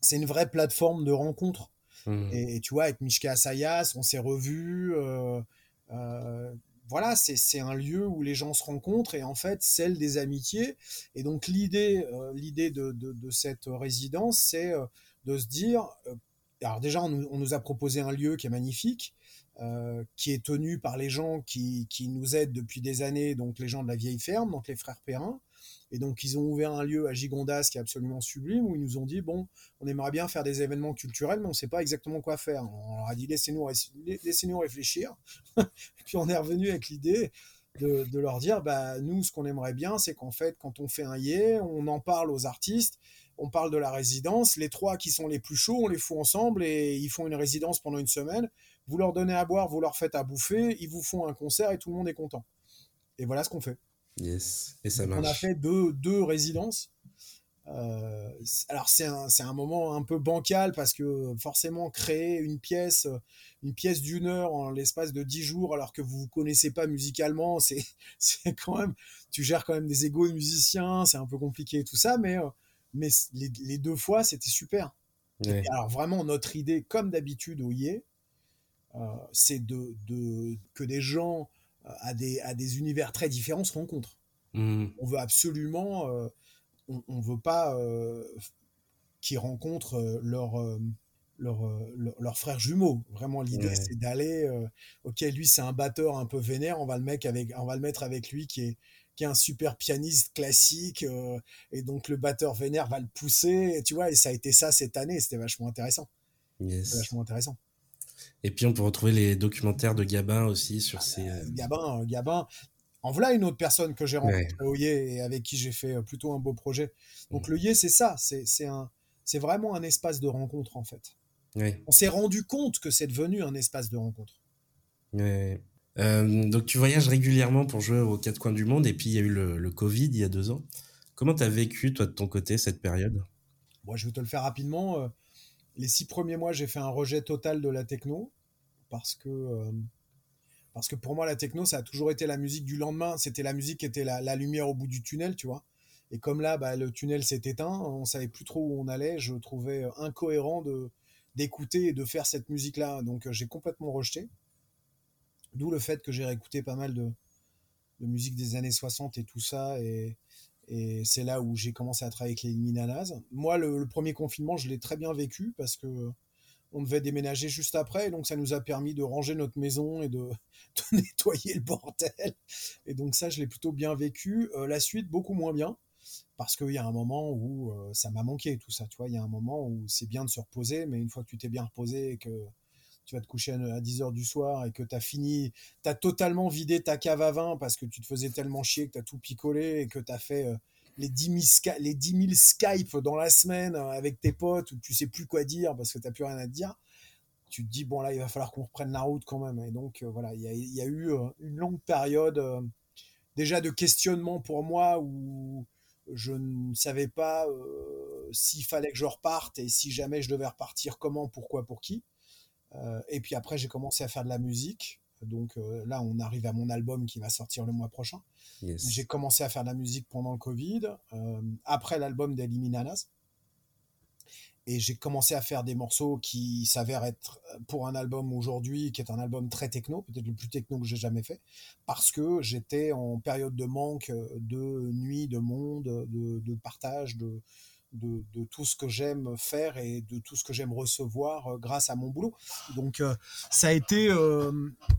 c'est une vraie plateforme de rencontre. Mmh. Et, tu vois, avec Mishka Asayas, on s'est revus voilà, c'est un lieu où les gens se rencontrent et en fait, celle des amitiés. Et donc, l'idée euh, de, cette résidence, c'est euh, de se dire. Euh, alors, déjà, on nous, a proposé un lieu qui est magnifique, qui est tenu par les gens qui, nous aident depuis des années, donc les gens de la vieille ferme, donc les frères Perrin. Et donc, ils ont ouvert un lieu à Gigondas qui est absolument sublime, où ils nous ont dit, bon, on aimerait bien faire des événements culturels, mais on ne sait pas exactement quoi faire. On leur a dit, laissez-nous laissez réfléchir. <laughs> et puis, on est revenu avec l'idée de, de, leur dire, bah, nous, ce qu'on aimerait bien, c'est qu'en fait, quand on fait un yé, on en parle aux artistes, on parle de la résidence. Les trois qui sont les plus chauds, on les fout ensemble et ils font une résidence pendant une semaine. Vous leur donnez à boire, vous leur faites à bouffer, ils vous font un concert et tout le monde est content. Et voilà ce qu'on fait. Yes, et ça marche. On a fait deux, deux résidences. Euh, alors c'est un, un, moment un peu bancal parce que forcément créer une pièce, une pièce d'une heure en l'espace de dix jours alors que vous ne connaissez pas musicalement, <laughs> c'est quand même, tu gères quand même des égos de musiciens, c'est un peu compliqué tout ça, mais, euh, mais les, les deux fois c'était super. alors vraiment notre idée, comme d'habitude au IE, euh, c'est de, de, que des gens à des, à des univers très différents se rencontrent. Mmh. On veut absolument, euh, on, on, veut pas euh, qu'ils rencontrent euh, leur, leur, leur, frère jumeau. Vraiment, l'idée, c'est d'aller. ok, lui, c'est un batteur un peu vénère, on va le, mettre avec, on va le mettre avec lui qui est, qui est un super pianiste classique. et donc, le batteur vénère va le pousser. Tu vois, et ça a été ça cette année. C'était vachement intéressant. vachement intéressant. Et puis on peut retrouver les documentaires de Gabin aussi sur ces. Euh, Gabin, euh, Gabin. En voilà une autre personne que j'ai rencontrée au Yé et avec qui j'ai fait euh, plutôt un beau projet. Donc mm. le Yé, c'est ça, c'est un, c'est vraiment un espace de rencontre en fait. On s'est rendu compte que c'est devenu un espace de rencontre. donc tu voyages régulièrement pour jouer aux quatre coins du monde et puis il y a eu le, le Covid il y a deux ans. Comment tu as vécu toi de ton côté cette période? Moi je vais te le faire rapidement les six premiers mois, j'ai fait un rejet total de la techno parce que euh, parce que pour moi la techno ça a toujours été la musique du lendemain. C'était la musique qui était la, lumière au bout du tunnel, tu vois. Et comme là, bah, le tunnel s'est éteint, on savait plus trop où on allait. Je trouvais incohérent de d'écouter et de faire cette musique-là. Donc euh, j'ai complètement rejeté. D'où le fait que j'ai réécouté pas mal de, de musique des années 60 et tout ça. Et, et c'est là où j'ai commencé à travailler avec les Minanas. Moi, le, premier confinement, je l'ai très bien vécu parce que on devait déménager juste après, donc ça nous a permis de ranger notre maison et <laughs> de, nettoyer le bordel. Et donc ça, je l'ai plutôt bien vécu. Euh, la suite, beaucoup moins bien. parce qu'il y a un moment où ça m'a manqué tout ça. Tu il y a un moment où c'est bien de se reposer, mais une fois que tu t'es bien reposé et que tu vas te coucher à 10 heures du soir et que tu as fini, tu as totalement vidé ta cave à vin parce que tu te faisais tellement chier que tu as tout picolé et que tu as fait les 10, 000 les 10 000 Skype dans la semaine avec tes potes où tu sais plus quoi dire parce que tu n'as plus rien à te dire tu te dis, bon, là, il va falloir qu'on reprenne la route quand même. Et donc, euh, voilà, il y, a, eu euh, une longue période euh, déjà de questionnement pour moi où je ne savais pas s'il fallait que je reparte et si jamais je devais repartir, comment, pourquoi, pour qui. Et puis après, j'ai commencé à faire de la musique. Donc là, on arrive à mon album qui va sortir le mois prochain. J'ai commencé à faire de la musique pendant le Covid, après l'album d'Eliminanas et j'ai commencé à faire des morceaux qui s'avèrent être euh, pour un album aujourd'hui qui est un album très techno peut-être le plus techno que j'ai jamais fait parce que j'étais en période de manque euh, de nuit de monde de, de partage de, de, tout ce que j'aime faire et de tout ce que j'aime recevoir euh, grâce à mon boulot. Donc euh, ça a été, euh,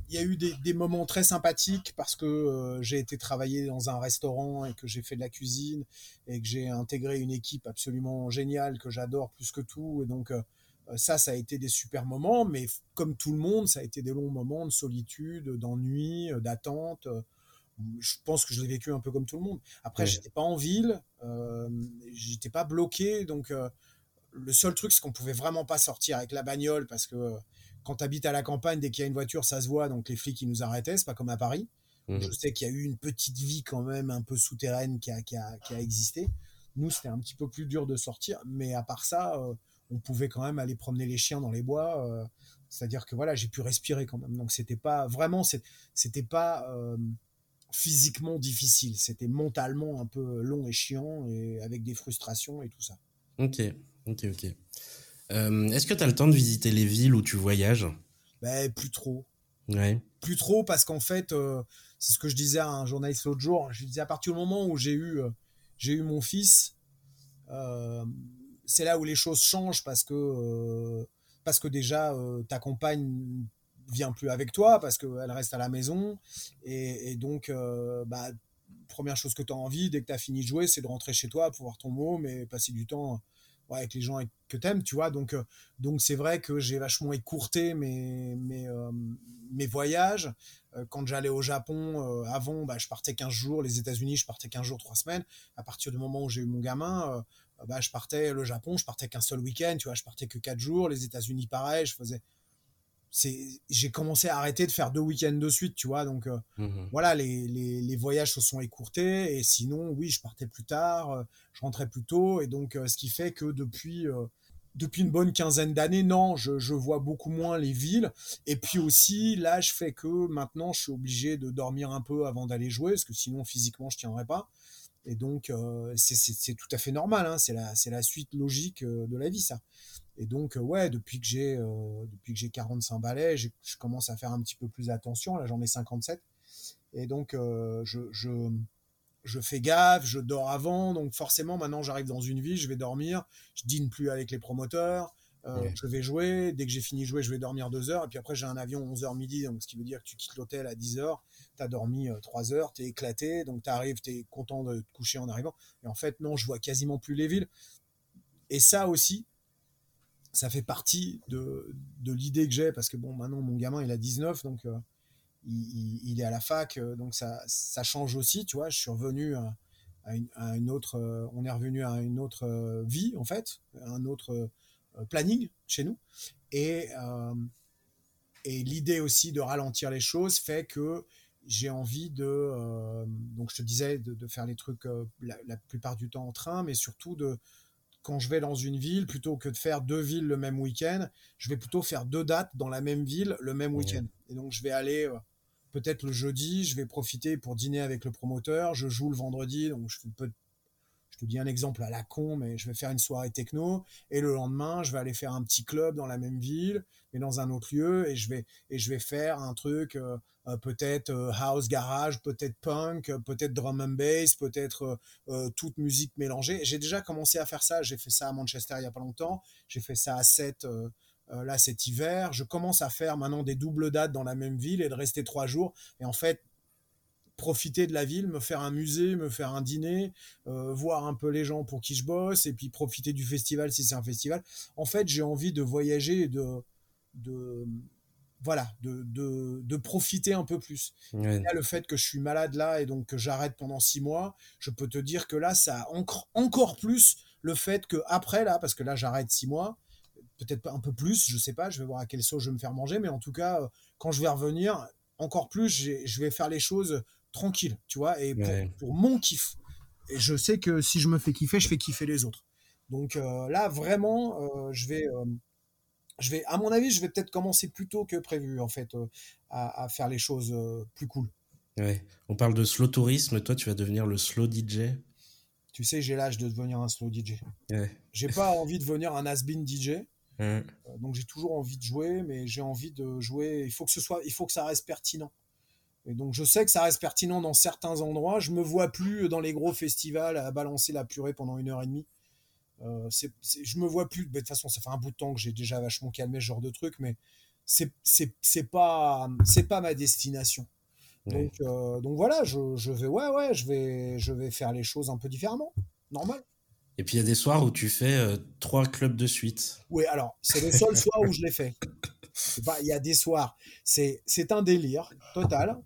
il y a eu des, moments très sympathiques parce que j'ai été travailler dans un restaurant et que j'ai fait de la cuisine et que j'ai intégré une équipe absolument géniale que j'adore plus que tout et donc ça, ça a été des super moments, mais comme tout le monde, ça a été des longs moments de solitude, d'ennui, d'attente je pense que je l'ai vécu un peu comme tout le monde. Après, j'étais pas en ville, euh, j'étais pas bloqué, donc euh, le seul truc, c'est qu'on pouvait vraiment pas sortir avec la bagnole parce que euh, quand tu habites à la campagne, dès qu'il y a une voiture, ça se voit, donc les flics ils nous arrêtaient, c'est pas comme à Paris. Mmh. Je sais qu'il y a eu une petite vie quand même un peu souterraine qui a, qui a, qui a existé. Nous, c'était un petit peu plus dur de sortir, mais à part ça, euh, on pouvait quand même aller promener les chiens dans les bois. C'est-à-dire que voilà, j'ai pu respirer quand même. Donc c'était pas vraiment, c'était pas physiquement difficile. C'était mentalement un peu long et chiant et avec des frustrations et tout ça. Ok, ok, ok. Euh, est-ce que tu as le temps de visiter les villes où tu voyages? Ben, Plus trop. Ouais. Plus trop parce qu'en fait, euh, c'est ce que je disais à un journaliste l'autre jour. Je disais à partir du moment où j'ai eu, euh, j'ai eu mon fils, c'est là où les choses changent parce que, parce que déjà, ta compagne vient plus avec toi parce qu'elle reste à la maison. Et, donc, euh, bah, première chose que tu as envie, dès que tu as fini de jouer, c'est de rentrer chez toi, pouvoir ton mot, mais passer du temps avec les gens que tu aimes, tu vois. Donc, euh, donc c'est vrai que j'ai vachement écourté mes, mes, euh, voyages. Quand j'allais au Japon, avant, bah, je partais 15 jours. Les États-Unis, je partais 15 jours, 3 semaines. À partir du moment où j'ai eu mon gamin, bah, je partais le Japon, je partais qu'un seul week-end, tu vois, je partais que 4 jours. Les États-Unis, pareil, je faisais j'ai commencé à arrêter de faire deux week-ends de suite, tu vois. Donc euh, mmh voilà, les, les, les, voyages se sont écourtés et sinon, oui, je partais plus tard, euh, je rentrais plus tôt et donc euh, ce qui fait que depuis depuis une bonne quinzaine d'années, non, je, je, vois beaucoup moins les villes. Et puis aussi, l'âge fait que maintenant, je suis obligé de dormir un peu avant d'aller jouer, parce que sinon, physiquement, je tiendrais pas. Et donc, c'est tout à fait normal, hein, c'est la, la suite logique de la vie, ça. Et donc, euh, ouais, depuis que j'ai euh, depuis que j'ai 45 balais, je commence à faire un petit peu plus attention. Là, j'en ai 57. Et donc, euh, je, je, je, fais gaffe, je dors avant. Donc, forcément, maintenant, j'arrive dans une ville, je vais dormir. Je dîne plus avec les promoteurs. Je vais jouer. Dès que j'ai fini de jouer, je vais dormir deux heures. Et puis après, j'ai un avion 11h midi. Donc, ce qui veut dire que tu quittes l'hôtel à 10h. Tu as dormi 3 heures. Tu es éclaté. Donc, tu arrives, tu es content de te coucher en arrivant. Et en fait, non, je vois quasiment plus les villes. Et ça aussi, ça fait partie de, l'idée que j'ai, parce que bon, maintenant mon gamin il a 19, donc euh, il, est à la fac, euh, donc ça, change aussi, tu vois. Je suis revenu à, à, une, autre, euh, on est revenu à une autre vie en fait, un autre planning chez nous. Et, et l'idée aussi de ralentir les choses fait que j'ai envie de, donc je te disais, de, faire les trucs la, plupart du temps en train, mais surtout de, quand je vais dans une ville, plutôt que de faire deux villes le même week-end, je vais plutôt faire deux dates dans la même ville le même week-end. Et donc, je vais aller euh, peut-être le jeudi, je vais profiter pour dîner avec le promoteur, je joue le vendredi, donc je peux te dis un exemple à la con, mais je vais faire une soirée techno et le lendemain, je vais aller faire un petit club dans la même ville, mais dans un autre lieu et je vais et je vais faire un truc euh, euh, peut-être euh, house garage, peut-être punk, peut-être drum and bass, peut-être toute musique mélangée. J'ai déjà commencé à faire ça. J'ai fait ça à Manchester il y a pas longtemps. J'ai fait ça à 7 là cet hiver. Je commence à faire maintenant des doubles dates dans la même ville et de rester trois jours. Et en fait, profiter de la ville, me faire un musée, me faire un dîner, euh, voir un peu les gens pour qui je bosse, et puis profiter du festival si c'est un festival. En fait, j'ai envie de voyager et de, de voilà, de, de, de, profiter un peu plus. le fait que je suis malade là et donc que j'arrête pendant six mois, je peux te dire que là, ça encore, encore plus le fait que après là, parce que là j'arrête six mois, peut-être un peu plus, je sais pas, je vais voir à quelle sauce je vais me faire manger, mais en tout cas, euh, quand je vais revenir, encore plus, je vais faire les choses tranquilles, tu vois, et pour, mon kiff. Et je sais que si je me fais kiffer, je fais kiffer les autres. Donc euh, là, vraiment, euh, je vais, je vais, à mon avis, je vais peut-être commencer plus tôt que prévu, en fait, à, faire les choses plus cool. Ouais. On parle de slow tourisme, toi, tu vas devenir le slow DJ. Tu sais, j'ai l'âge de devenir un slow DJ. Ouais. J'ai pas <laughs> envie de devenir un has-been DJ. Euh, donc j'ai toujours envie de jouer, mais j'ai envie de jouer. Il faut que ce soit, il faut que ça reste pertinent. Et donc je sais que ça reste pertinent dans certains endroits. Je me vois plus dans les gros festivals à balancer la purée pendant une heure et demie. Euh, c'est, je me vois plus. de toute façon, ça fait un bout de temps que j'ai déjà vachement calmé ce genre de truc, mais c'est, pas, c'est pas ma destination. Donc, euh, donc voilà, je, je, vais, ouais, ouais, je vais, je vais faire les choses un peu différemment, normal. Et puis il y a des soirs où tu fais euh, trois clubs de suite. Oui, alors c'est le seul <laughs> soir où je l'ai fait. Il y a des soirs, c'est un délire total.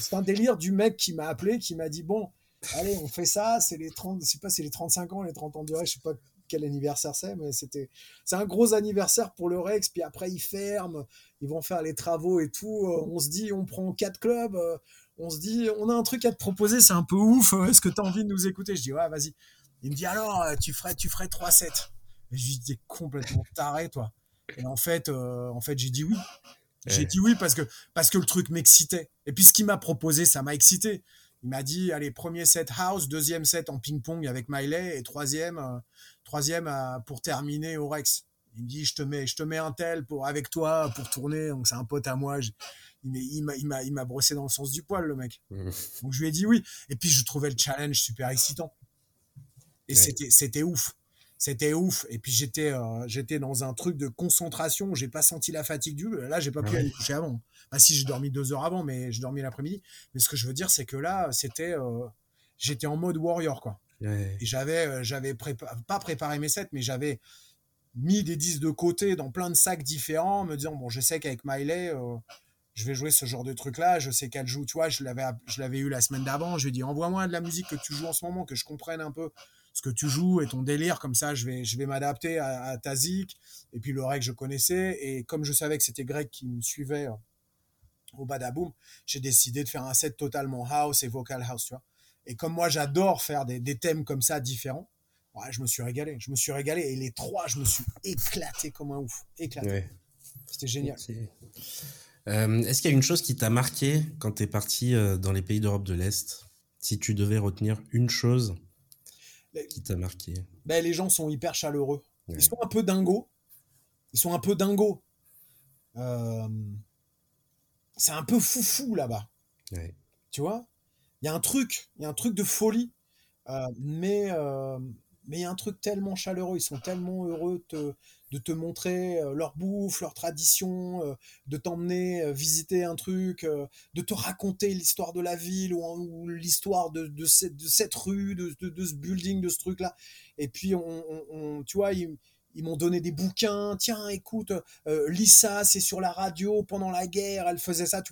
C'est un délire du mec qui m'a appelé, qui m'a dit bon, allez, on fait ça. C'est les 30, je pas, c'est les 35 ans, les 30 ans de Rex, je sais pas quel anniversaire c'est, mais c'était, c'est un gros anniversaire pour le Rex. Puis après ils ferment, ils vont faire les travaux et tout. Euh, on se dit, on prend quatre clubs. Euh, on se dit, on a un truc à te proposer, c'est un peu ouf. Est-ce que tu as envie de nous écouter? Je dis ouais, vas-y. Il me dit alors, euh, tu ferais, tu ferais 3-7. Et je lui dis, complètement taré, toi. Et en fait, euh, en fait j'ai dit oui. J'ai dit oui parce que, parce que le truc m'excitait. Et puis ce qu'il m'a proposé, ça m'a excité. Il m'a dit, allez, premier set house, deuxième set en ping-pong avec Miley et troisième, euh, troisième pour terminer au Rex. Il me dit, je te mets, je te mets un tel pour, avec toi pour tourner. Donc c'est un pote à moi. il m'a, il m'a, il m'a brossé dans le sens du poil, le mec. Mmh. Donc je lui ai dit oui. Et puis je trouvais le challenge super excitant. Et c'était, c'était ouf. C'était ouf. Et puis j'étais, euh, j'étais dans un truc de concentration. J'ai pas senti la fatigue du. Là, j'ai pas pu aller coucher avant. Bah si, j'ai dormi deux heures avant, mais j'ai dormi l'après-midi. Mais ce que je veux dire, c'est que là, c'était, euh, j'étais en mode warrior, quoi. Et j'avais, euh, j'avais pas préparé mes sets, mais j'avais mis des disques de côté dans plein de sacs différents, me disant bon, je sais qu'avec Miley, je vais jouer ce genre de truc là, je sais qu'elle joue, tu vois, je l'avais, je l'avais eu la semaine d'avant, je lui ai dit envoie-moi de la musique que tu joues en ce moment, que je comprenne un peu ce que tu joues et ton délire, comme ça je vais, je vais m'adapter à, ta zik. Et puis le règle je connaissais, et comme je savais que c'était Greg qui me suivait euh, au Badaboom, j'ai décidé de faire un set totalement house et vocal house, tu vois. Et comme moi j'adore faire des, des, thèmes comme ça différents, ouais, je me suis régalé, je me suis régalé, et les trois, je me suis éclaté comme un ouf, éclaté. C'était génial. Euh, est-ce qu'il y a une chose qui t'a marqué quand tu es parti euh, dans les pays d'Europe de l'Est? Si tu devais retenir une chose qui t'a marqué? ben, Les gens sont hyper chaleureux. Ils sont un peu dingos. Ils sont un peu dingos. Euh, c'est un peu foufou là-bas. Tu vois? Il y a un truc, il y a un truc de folie. Euh, mais euh, mais il y a un truc tellement chaleureux, ils sont tellement heureux de te montrer euh, leur bouffe, leur tradition, euh, de t'emmener euh, visiter un truc, de te raconter l'histoire de la ville ou, l'histoire de, de, cette, de, rue, de, de, ce building, de ce truc-là. Et puis, on, tu vois, ils, m'ont donné des bouquins. Tiens, écoute, Lisa, c'est sur la radio pendant la guerre, elle faisait ça.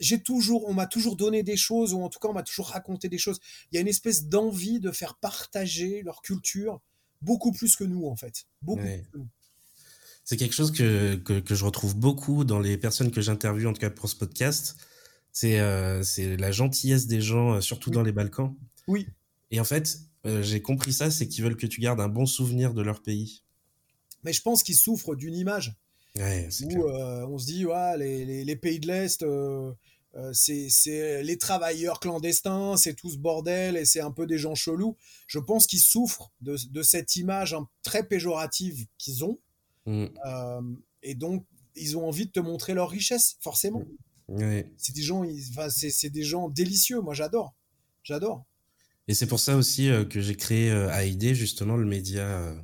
J'ai toujours, on m'a toujours donné des choses, ou en tout cas, on m'a toujours raconté des choses. Il y a une espèce d'envie de faire partager leur culture beaucoup plus que nous, en fait. Beaucoup C'est quelque chose que, que, je retrouve beaucoup dans les personnes que j'interviewe, en tout cas pour ce podcast. C'est euh, la gentillesse des gens, euh, surtout dans les Balkans. Oui. Et en fait, euh, j'ai compris ça, c'est qu'ils veulent que tu gardes un bon souvenir de leur pays. Mais je pense qu'ils souffrent d'une image. Ouais, où on se dit, ouais, les, les, les pays de l'Est, c'est les travailleurs clandestins, c'est tout ce bordel et c'est un peu des gens chelous. Je pense qu'ils souffrent de, cette image très péjorative qu'ils ont. Mm. Euh, et donc, ils ont envie de te montrer leur richesse, forcément. C'est des gens, c'est des gens délicieux. Moi, j'adore, j'adore. Et c'est pour ça aussi euh, que j'ai créé AID, justement, le média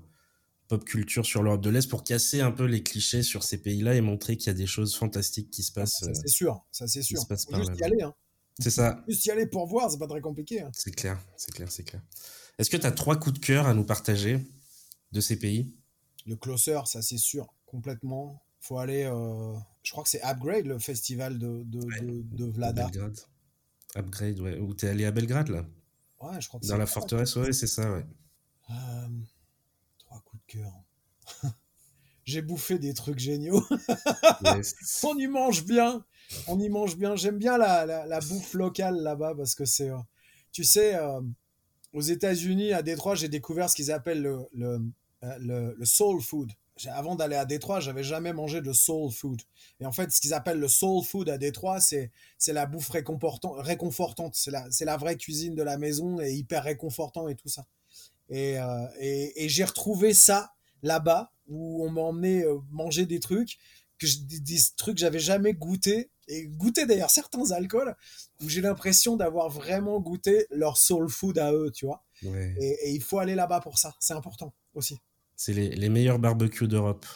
pop culture sur l'Europe de l'Est pour casser un peu les clichés sur ces pays-là et montrer qu'il y a des choses fantastiques qui se passent. ça c'est sûr, ça c'est sûr. Faut juste y aller. Hein. C'est ça. Juste y aller pour voir, c'est pas très compliqué. hein. C'est clair, c'est clair, c'est clair. Est-ce que tu as trois coups de cœur à nous partager de ces pays? Le closer, ça c'est sûr, complètement. Faut aller. euh, je crois que c'est Upgrade, le festival de, de, de, de Vlada. Belgrade. Upgrade, ouais. Ou t'es allé à Belgrade, là? Ouais, je crois que Dans c'est la forteresse, ouais, c'est ça, ouais. Euh, trois coups de cœur. <laughs> J'ai bouffé des trucs géniaux. Yes. <laughs> On y mange bien. On y mange bien. J'aime bien la, la, la bouffe locale là-bas parce que c'est. euh, tu sais, euh, aux États-Unis, à Détroit, j'ai découvert ce qu'ils appellent le, le, euh, le, le soul food. Avant d'aller à Détroit, j'avais jamais mangé de soul food. Et en fait, ce qu'ils appellent le soul food à Détroit, c'est c'est la bouffe réconfortant- réconfortante. C'est la, c'est la vraie cuisine de la maison et hyper réconfortant et tout ça. Et, euh, et, et j'ai retrouvé ça là-bas où on m'a emmené euh, manger des trucs que je- des, trucs que j'avais jamais goûté et goûté d'ailleurs certains alcools où j'ai l'impression d'avoir vraiment goûté leur soul food à eux, tu vois. Ouais. Et, et il faut aller là-bas pour ça, c'est important aussi. C'est les, les meilleurs barbecues d'Europe.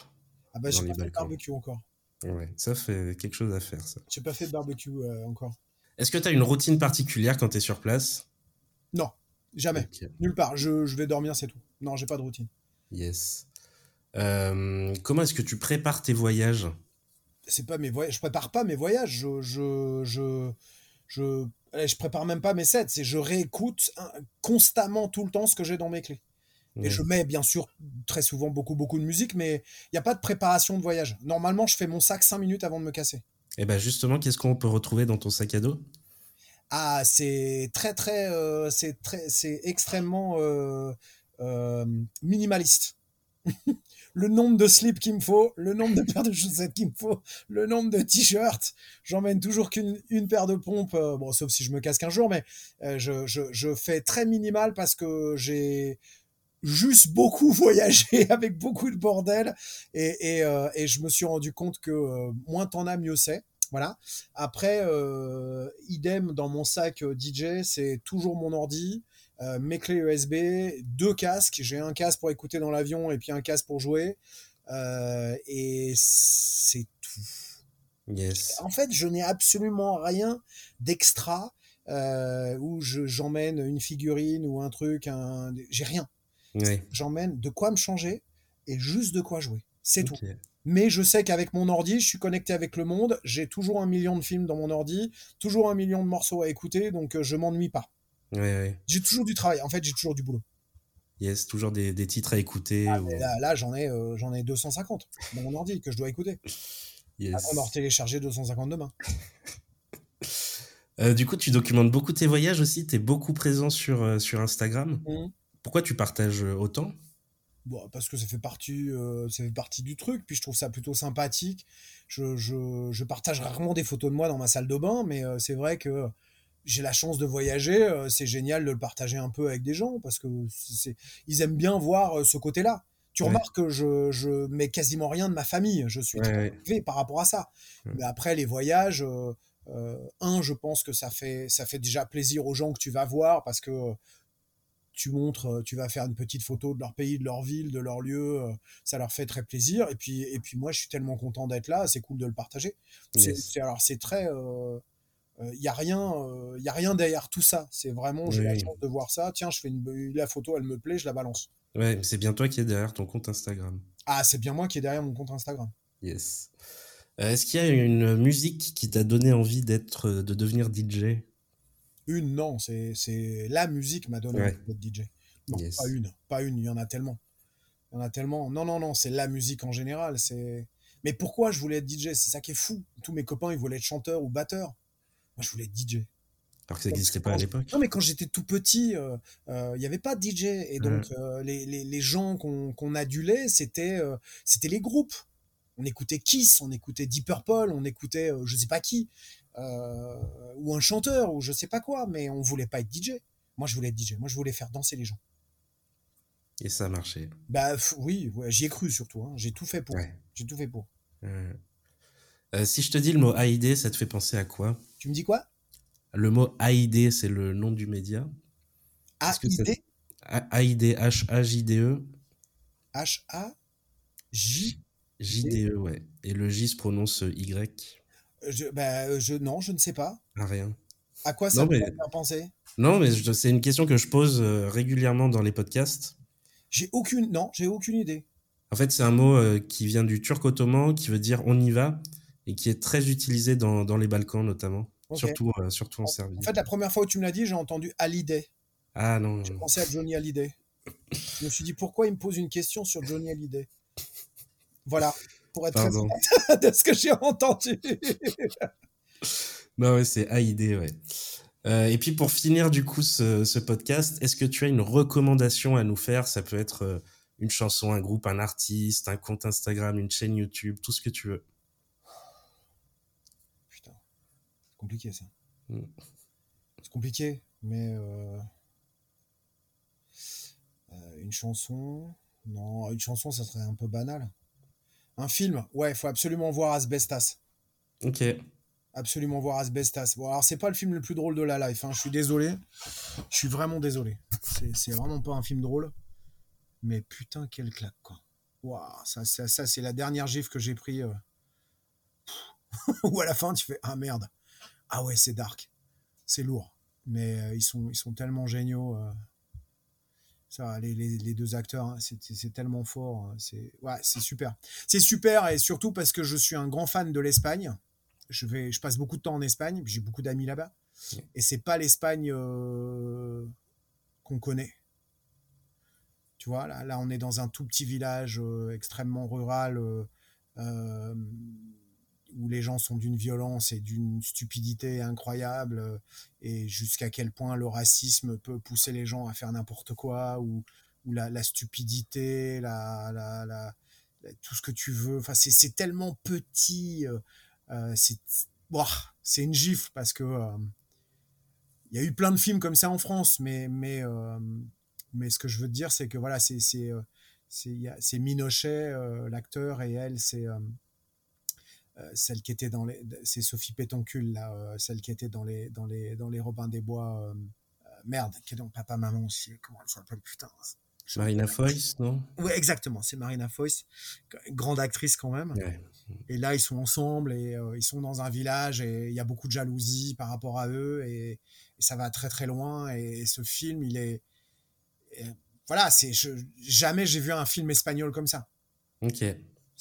Ah bah j'ai pas fait de barbecue encore. Ouais, ça fait quelque chose à faire, ça. J'ai pas fait de barbecue euh, encore. Est-ce que tu as une routine particulière quand tu es sur place? Non, jamais, nulle part. Je, je vais dormir, c'est tout. Non, j'ai pas de routine. Yes. Euh, comment est-ce que tu prépares tes voyages? C'est pas mes voyages, je prépare pas mes voyages, je je je je, je prépare même pas mes sets, c'est je réécoute constamment tout le temps ce que j'ai dans mes clés. Et je mets bien sûr très souvent beaucoup beaucoup de musique, mais il n'y a pas de préparation de voyage. Normalement, je fais mon sac 5 minutes avant de me casser. Et ben justement, qu'est-ce qu'on peut retrouver dans ton sac à dos? Ah, c'est très très, euh, c'est très, c'est extrêmement euh, euh, minimaliste. <laughs> le nombre de slips qu'il me faut, le nombre de <laughs> paires de chaussettes qu'il me faut, le nombre de t-shirts. J'emmène toujours qu'une une paire de pompes, bon, sauf si je me casse qu'un jour, mais je, je, je fais très minimal parce que j'ai juste beaucoup <laughs> voyagé avec beaucoup de bordel et, et, et je me suis rendu compte que moins t'en as, mieux c'est. Voilà. Après, idem dans mon sac euh, DJ, c'est toujours mon ordi, euh, mes clés USB, deux casques. J'ai un casque pour écouter dans l'avion et puis un casque pour jouer. Euh, et c'est tout. Yes. En fait, je n'ai absolument rien d'extra euh, où je- j'emmène une figurine ou un truc. Un... J'ai rien. J'emmène de quoi me changer et juste de quoi jouer. C'est tout. Mais je sais qu'avec mon ordi, je suis connecté avec le monde. J'ai toujours un million de films dans mon ordi, toujours un million de morceaux à écouter, donc euh, je m'ennuie pas. Ouais, ouais. J'ai toujours du travail. En fait, j'ai toujours du boulot. Yes, toujours des, des titres à écouter. Ah, ou- là, là, j'en ai, euh, j'en ai 250 dans mon ordi que je dois écouter. Yes. Avant d'en télécharger 250 demain. <laughs> Euh, du coup, tu documentes beaucoup tes voyages aussi. Tu es beaucoup présent sur, euh, sur Instagram. Mhm. Pourquoi tu partages autant? Bon, parce que ça fait partie, euh, ça fait partie du truc. Puis je trouve ça plutôt sympathique. Je, je, je partage rarement des photos de moi dans ma salle de bain, mais euh, c'est vrai que j'ai la chance de voyager. euh, c'est génial de le partager un peu avec des gens parce que c'est, ils aiment bien voir ce côté-là. Tu Ouais. remarques que je, je mets quasiment rien de ma famille. Je suis Ouais, très ouais. privé par rapport à ça. Ouais. Mais après, les voyages, un, je pense que ça fait, ça fait déjà plaisir aux gens que tu vas voir parce que tu montres, euh, tu vas faire une petite photo de leur pays, de leur ville, de leur lieu, euh, ça leur fait très plaisir. Et puis, et puis moi, je suis tellement content d'être là, c'est cool de le partager. C'est, Yes. c'est- alors, c'est très. Il n'y a, rien, euh, y a rien derrière tout ça. C'est vraiment, j'ai la chance de voir ça. Tiens, je fais une, la photo, elle me plaît, je la balance. Ouais, mais c'est bien toi qui es derrière ton compte Instagram. Ah, c'est bien moi qui est derrière mon compte Instagram. Yes. Euh, Est-ce qu'il y a une musique qui t'a donné envie d'être, euh, de devenir DJ Une, non, c'est, la musique m'a donné Ouais. d'être DJ. Non, Yes. pas une, pas une, il y en a tellement. Il y en a tellement. Non, non, non, c'est la musique en général. C'est. Mais pourquoi je voulais être DJ C'est ça qui est fou. Tous mes copains, ils voulaient être chanteurs ou batteurs. Moi, je voulais être DJ. Alors que ça n'existait pas à l'époque. Non, mais quand j'étais tout petit, euh, euh, il n'y avait pas de DJ. Et donc, euh, les, les, les gens qu'on adulait, c'était c'était les groupes. On écoutait Kiss, on écoutait Deep Purple, on écoutait euh, je sais pas qui, ou un chanteur, ou je sais pas quoi, mais on voulait pas être DJ. Moi, je voulais être DJ. Moi, je voulais faire danser les gens. Et ça a marché. Bah oui, ouais, j'y ai cru surtout. hein. J'ai tout fait pour. Ouais. J'ai tout fait pour. Euh, euh, si je te dis le mot AID, ça te fait penser à quoi? Tu me dis quoi? Le mot AID, c'est le nom du média. A Est-ce que I ça- D A- AID, H-A-J-D-E. H A J. J-D-E, ouais. Et le J se prononce Y. Je, bah, euh, je non, je ne sais pas. Ah, rien. À quoi ça Non, peut mais- faire penser? Non, mais c'est une question que je pose euh, régulièrement dans les podcasts. J'ai aucune. Non, j'ai aucune idée. En fait, c'est un mot euh, qui vient du turc ottoman, qui veut dire on y va, et qui est très utilisé dans, dans les Balkans notamment, surtout, euh, surtout en En, Serbie. en fait, la première fois où tu me l'as dit, j'ai entendu Hallyday. Ah non, J'ai pensé à Johnny Hallyday. Je me suis dit pourquoi il me pose une question sur Johnny Hallyday? Voilà, pour être Pardon. très <laughs> de ce que j'ai entendu. Non, ouais, c'est AID, ouais. Euh, et puis pour finir du coup ce, ce podcast, est-ce que tu as une recommandation à nous faire? Ça peut être euh, une chanson, un groupe, un artiste, un compte Instagram, une chaîne YouTube, tout ce que tu veux. Putain, c'est compliqué ça. Mm. C'est compliqué, mais euh, euh, une chanson, non, une chanson, ça serait un peu banal. Un film, ouais, il faut absolument voir Asbestas. Ok. Absolument voir Asbestas. Bon, alors c'est pas le film le plus drôle de la life, hein, je suis désolé. Je suis vraiment désolé. C'est vraiment pas un film drôle. Mais putain, quelle claque, quoi. Waouh, ça, ça, ça, c'est la dernière gifle que j'ai pris. euh. <laughs> Ou à la fin, tu fais Ah merde. Ah ouais, c'est dark. C'est lourd. Mais euh, ils, sont, ils sont tellement géniaux. euh. Ça, les, les, les deux acteurs, hein, c'est tellement fort. hein, C'est ouais, super. C'est super et surtout parce que je suis un grand fan de l'Espagne. Je, vais, je passe beaucoup de temps en Espagne, j'ai beaucoup d'amis là-bas. Et c'est pas l'Espagne euh, qu'on connaît. Tu vois, là, là, on est dans un tout petit village euh, extrêmement rural euh, où les gens sont d'une violence et d'une stupidité incroyable euh, et jusqu'à quel point le racisme peut pousser les gens à faire n'importe quoi ou, ou la, la stupidité, la, la, la- tout ce que tu veux. Enfin, c'est tellement petit. euh, euh, c'est une gifle parce que euh, il y a eu plein de films comme ça en France, mais mais euh, mais ce que je veux te dire, c'est que voilà, c'est Minochet, l'acteur, et elle, c'est celle qui était dans les, c'est Sophie Pétoncule là, euh, celle qui était dans les dans les dans les Robins des Bois. euh, euh, merde, qui est dans Papa Maman aussi. Comment elle s'appelle putain Marina Foïs, non? Ouais, exactement, c'est Marina Foïs, grande actrice quand même. Ouais. Et là, ils sont ensemble et euh, ils sont dans un village et il y a beaucoup de jalousie par rapport à eux et, et ça va très très loin. Et, ce film, il est. et voilà, c'est jamais j'ai vu un film espagnol comme ça. Ok.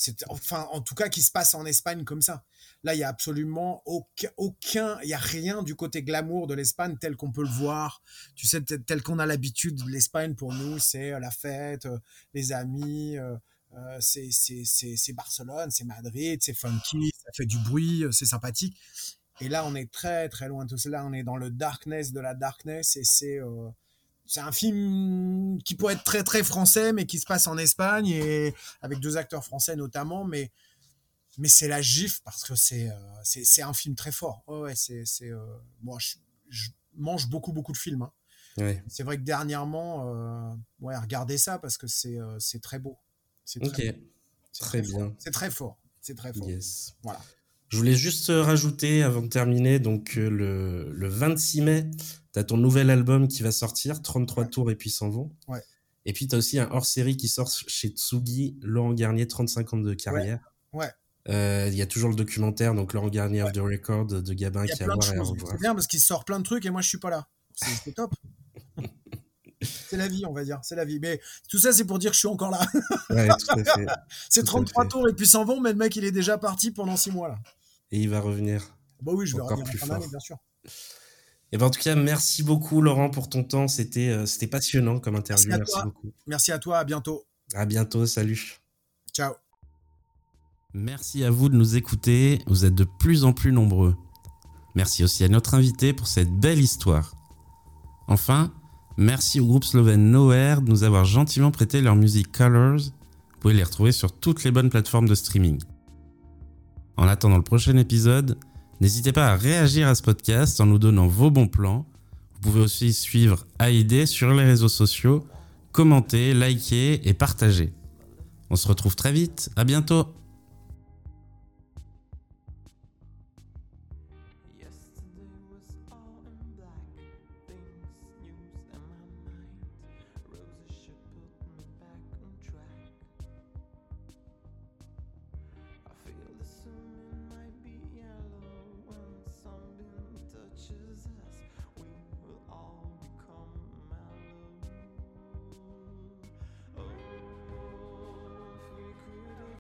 C'est enfin en tout cas qui se passe en Espagne comme ça. Là, il y a absolument aucun, il y a rien du côté glamour de l'Espagne tel qu'on peut le voir. Tu sais, tel, qu'on a l'habitude de l'Espagne pour nous, c'est euh, la fête, euh, les amis, euh, c'est c'est c'est Barcelone, c'est Madrid, c'est funky, ça fait du bruit, c'est sympathique. Et là, on est très très loin de tout cela. On est dans le darkness de la darkness et c'est c'est un film qui pourrait être très très français, mais qui se passe en Espagne et avec deux acteurs français notamment, mais mais c'est la gifle parce que c'est euh, c'est un film très fort. Ouais, ouais, c'est c'est euh, moi je, je mange beaucoup beaucoup de films. hein. C'est vrai que dernièrement, euh, ouais, regardez ça parce que c'est euh, c'est très beau. C'est très, beau. C'est Très fort. bien. C'est très fort. C'est très fort. Yes. Voilà. Je voulais juste euh, rajouter avant de terminer, donc euh, le, le 26 mai, tu as ton nouvel album qui va sortir, 33 Ouais. tours et puis s'en vont. Ouais. Et puis tu as aussi un hors-série qui sort chez Tsugi, Laurent Garnier, 35 ans de carrière. Ouais. Euh, Il y a toujours le documentaire, donc Laurent Garnier of the Record de Gabin qui a à plein de voir et à revoir. C'est bien parce qu'il sort plein de trucs et moi je suis pas là. C'est top. <laughs> c'est la vie, on va dire. C'est la vie. Mais tout ça, c'est pour dire que je suis encore là. <laughs> C'est Tout à 33 fait. tours et puis s'en vont, mais le mec, il est déjà parti pendant 6 mois là. Et il va revenir. Bah oui, je vais Encore revenir en plus fort. bien sûr. Et ben en tout cas, merci beaucoup Laurent pour ton temps. C'était euh, c'était passionnant comme interview. Merci à Merci toi. beaucoup. Merci à toi, à bientôt. À bientôt. Salut. Ciao. Merci à vous de nous écouter, vous êtes de plus en plus nombreux. Merci aussi à notre invité pour cette belle histoire. Enfin, merci au groupe slovène Nowhere de nous avoir gentiment prêté leur musique Colors. Vous pouvez les retrouver sur toutes les bonnes plateformes de streaming. En attendant le prochain épisode, n'hésitez pas à réagir à ce podcast en nous donnant vos bons plans. Vous pouvez aussi suivre AID sur les réseaux sociaux, commenter, liker et partager. On se retrouve très vite, à bientôt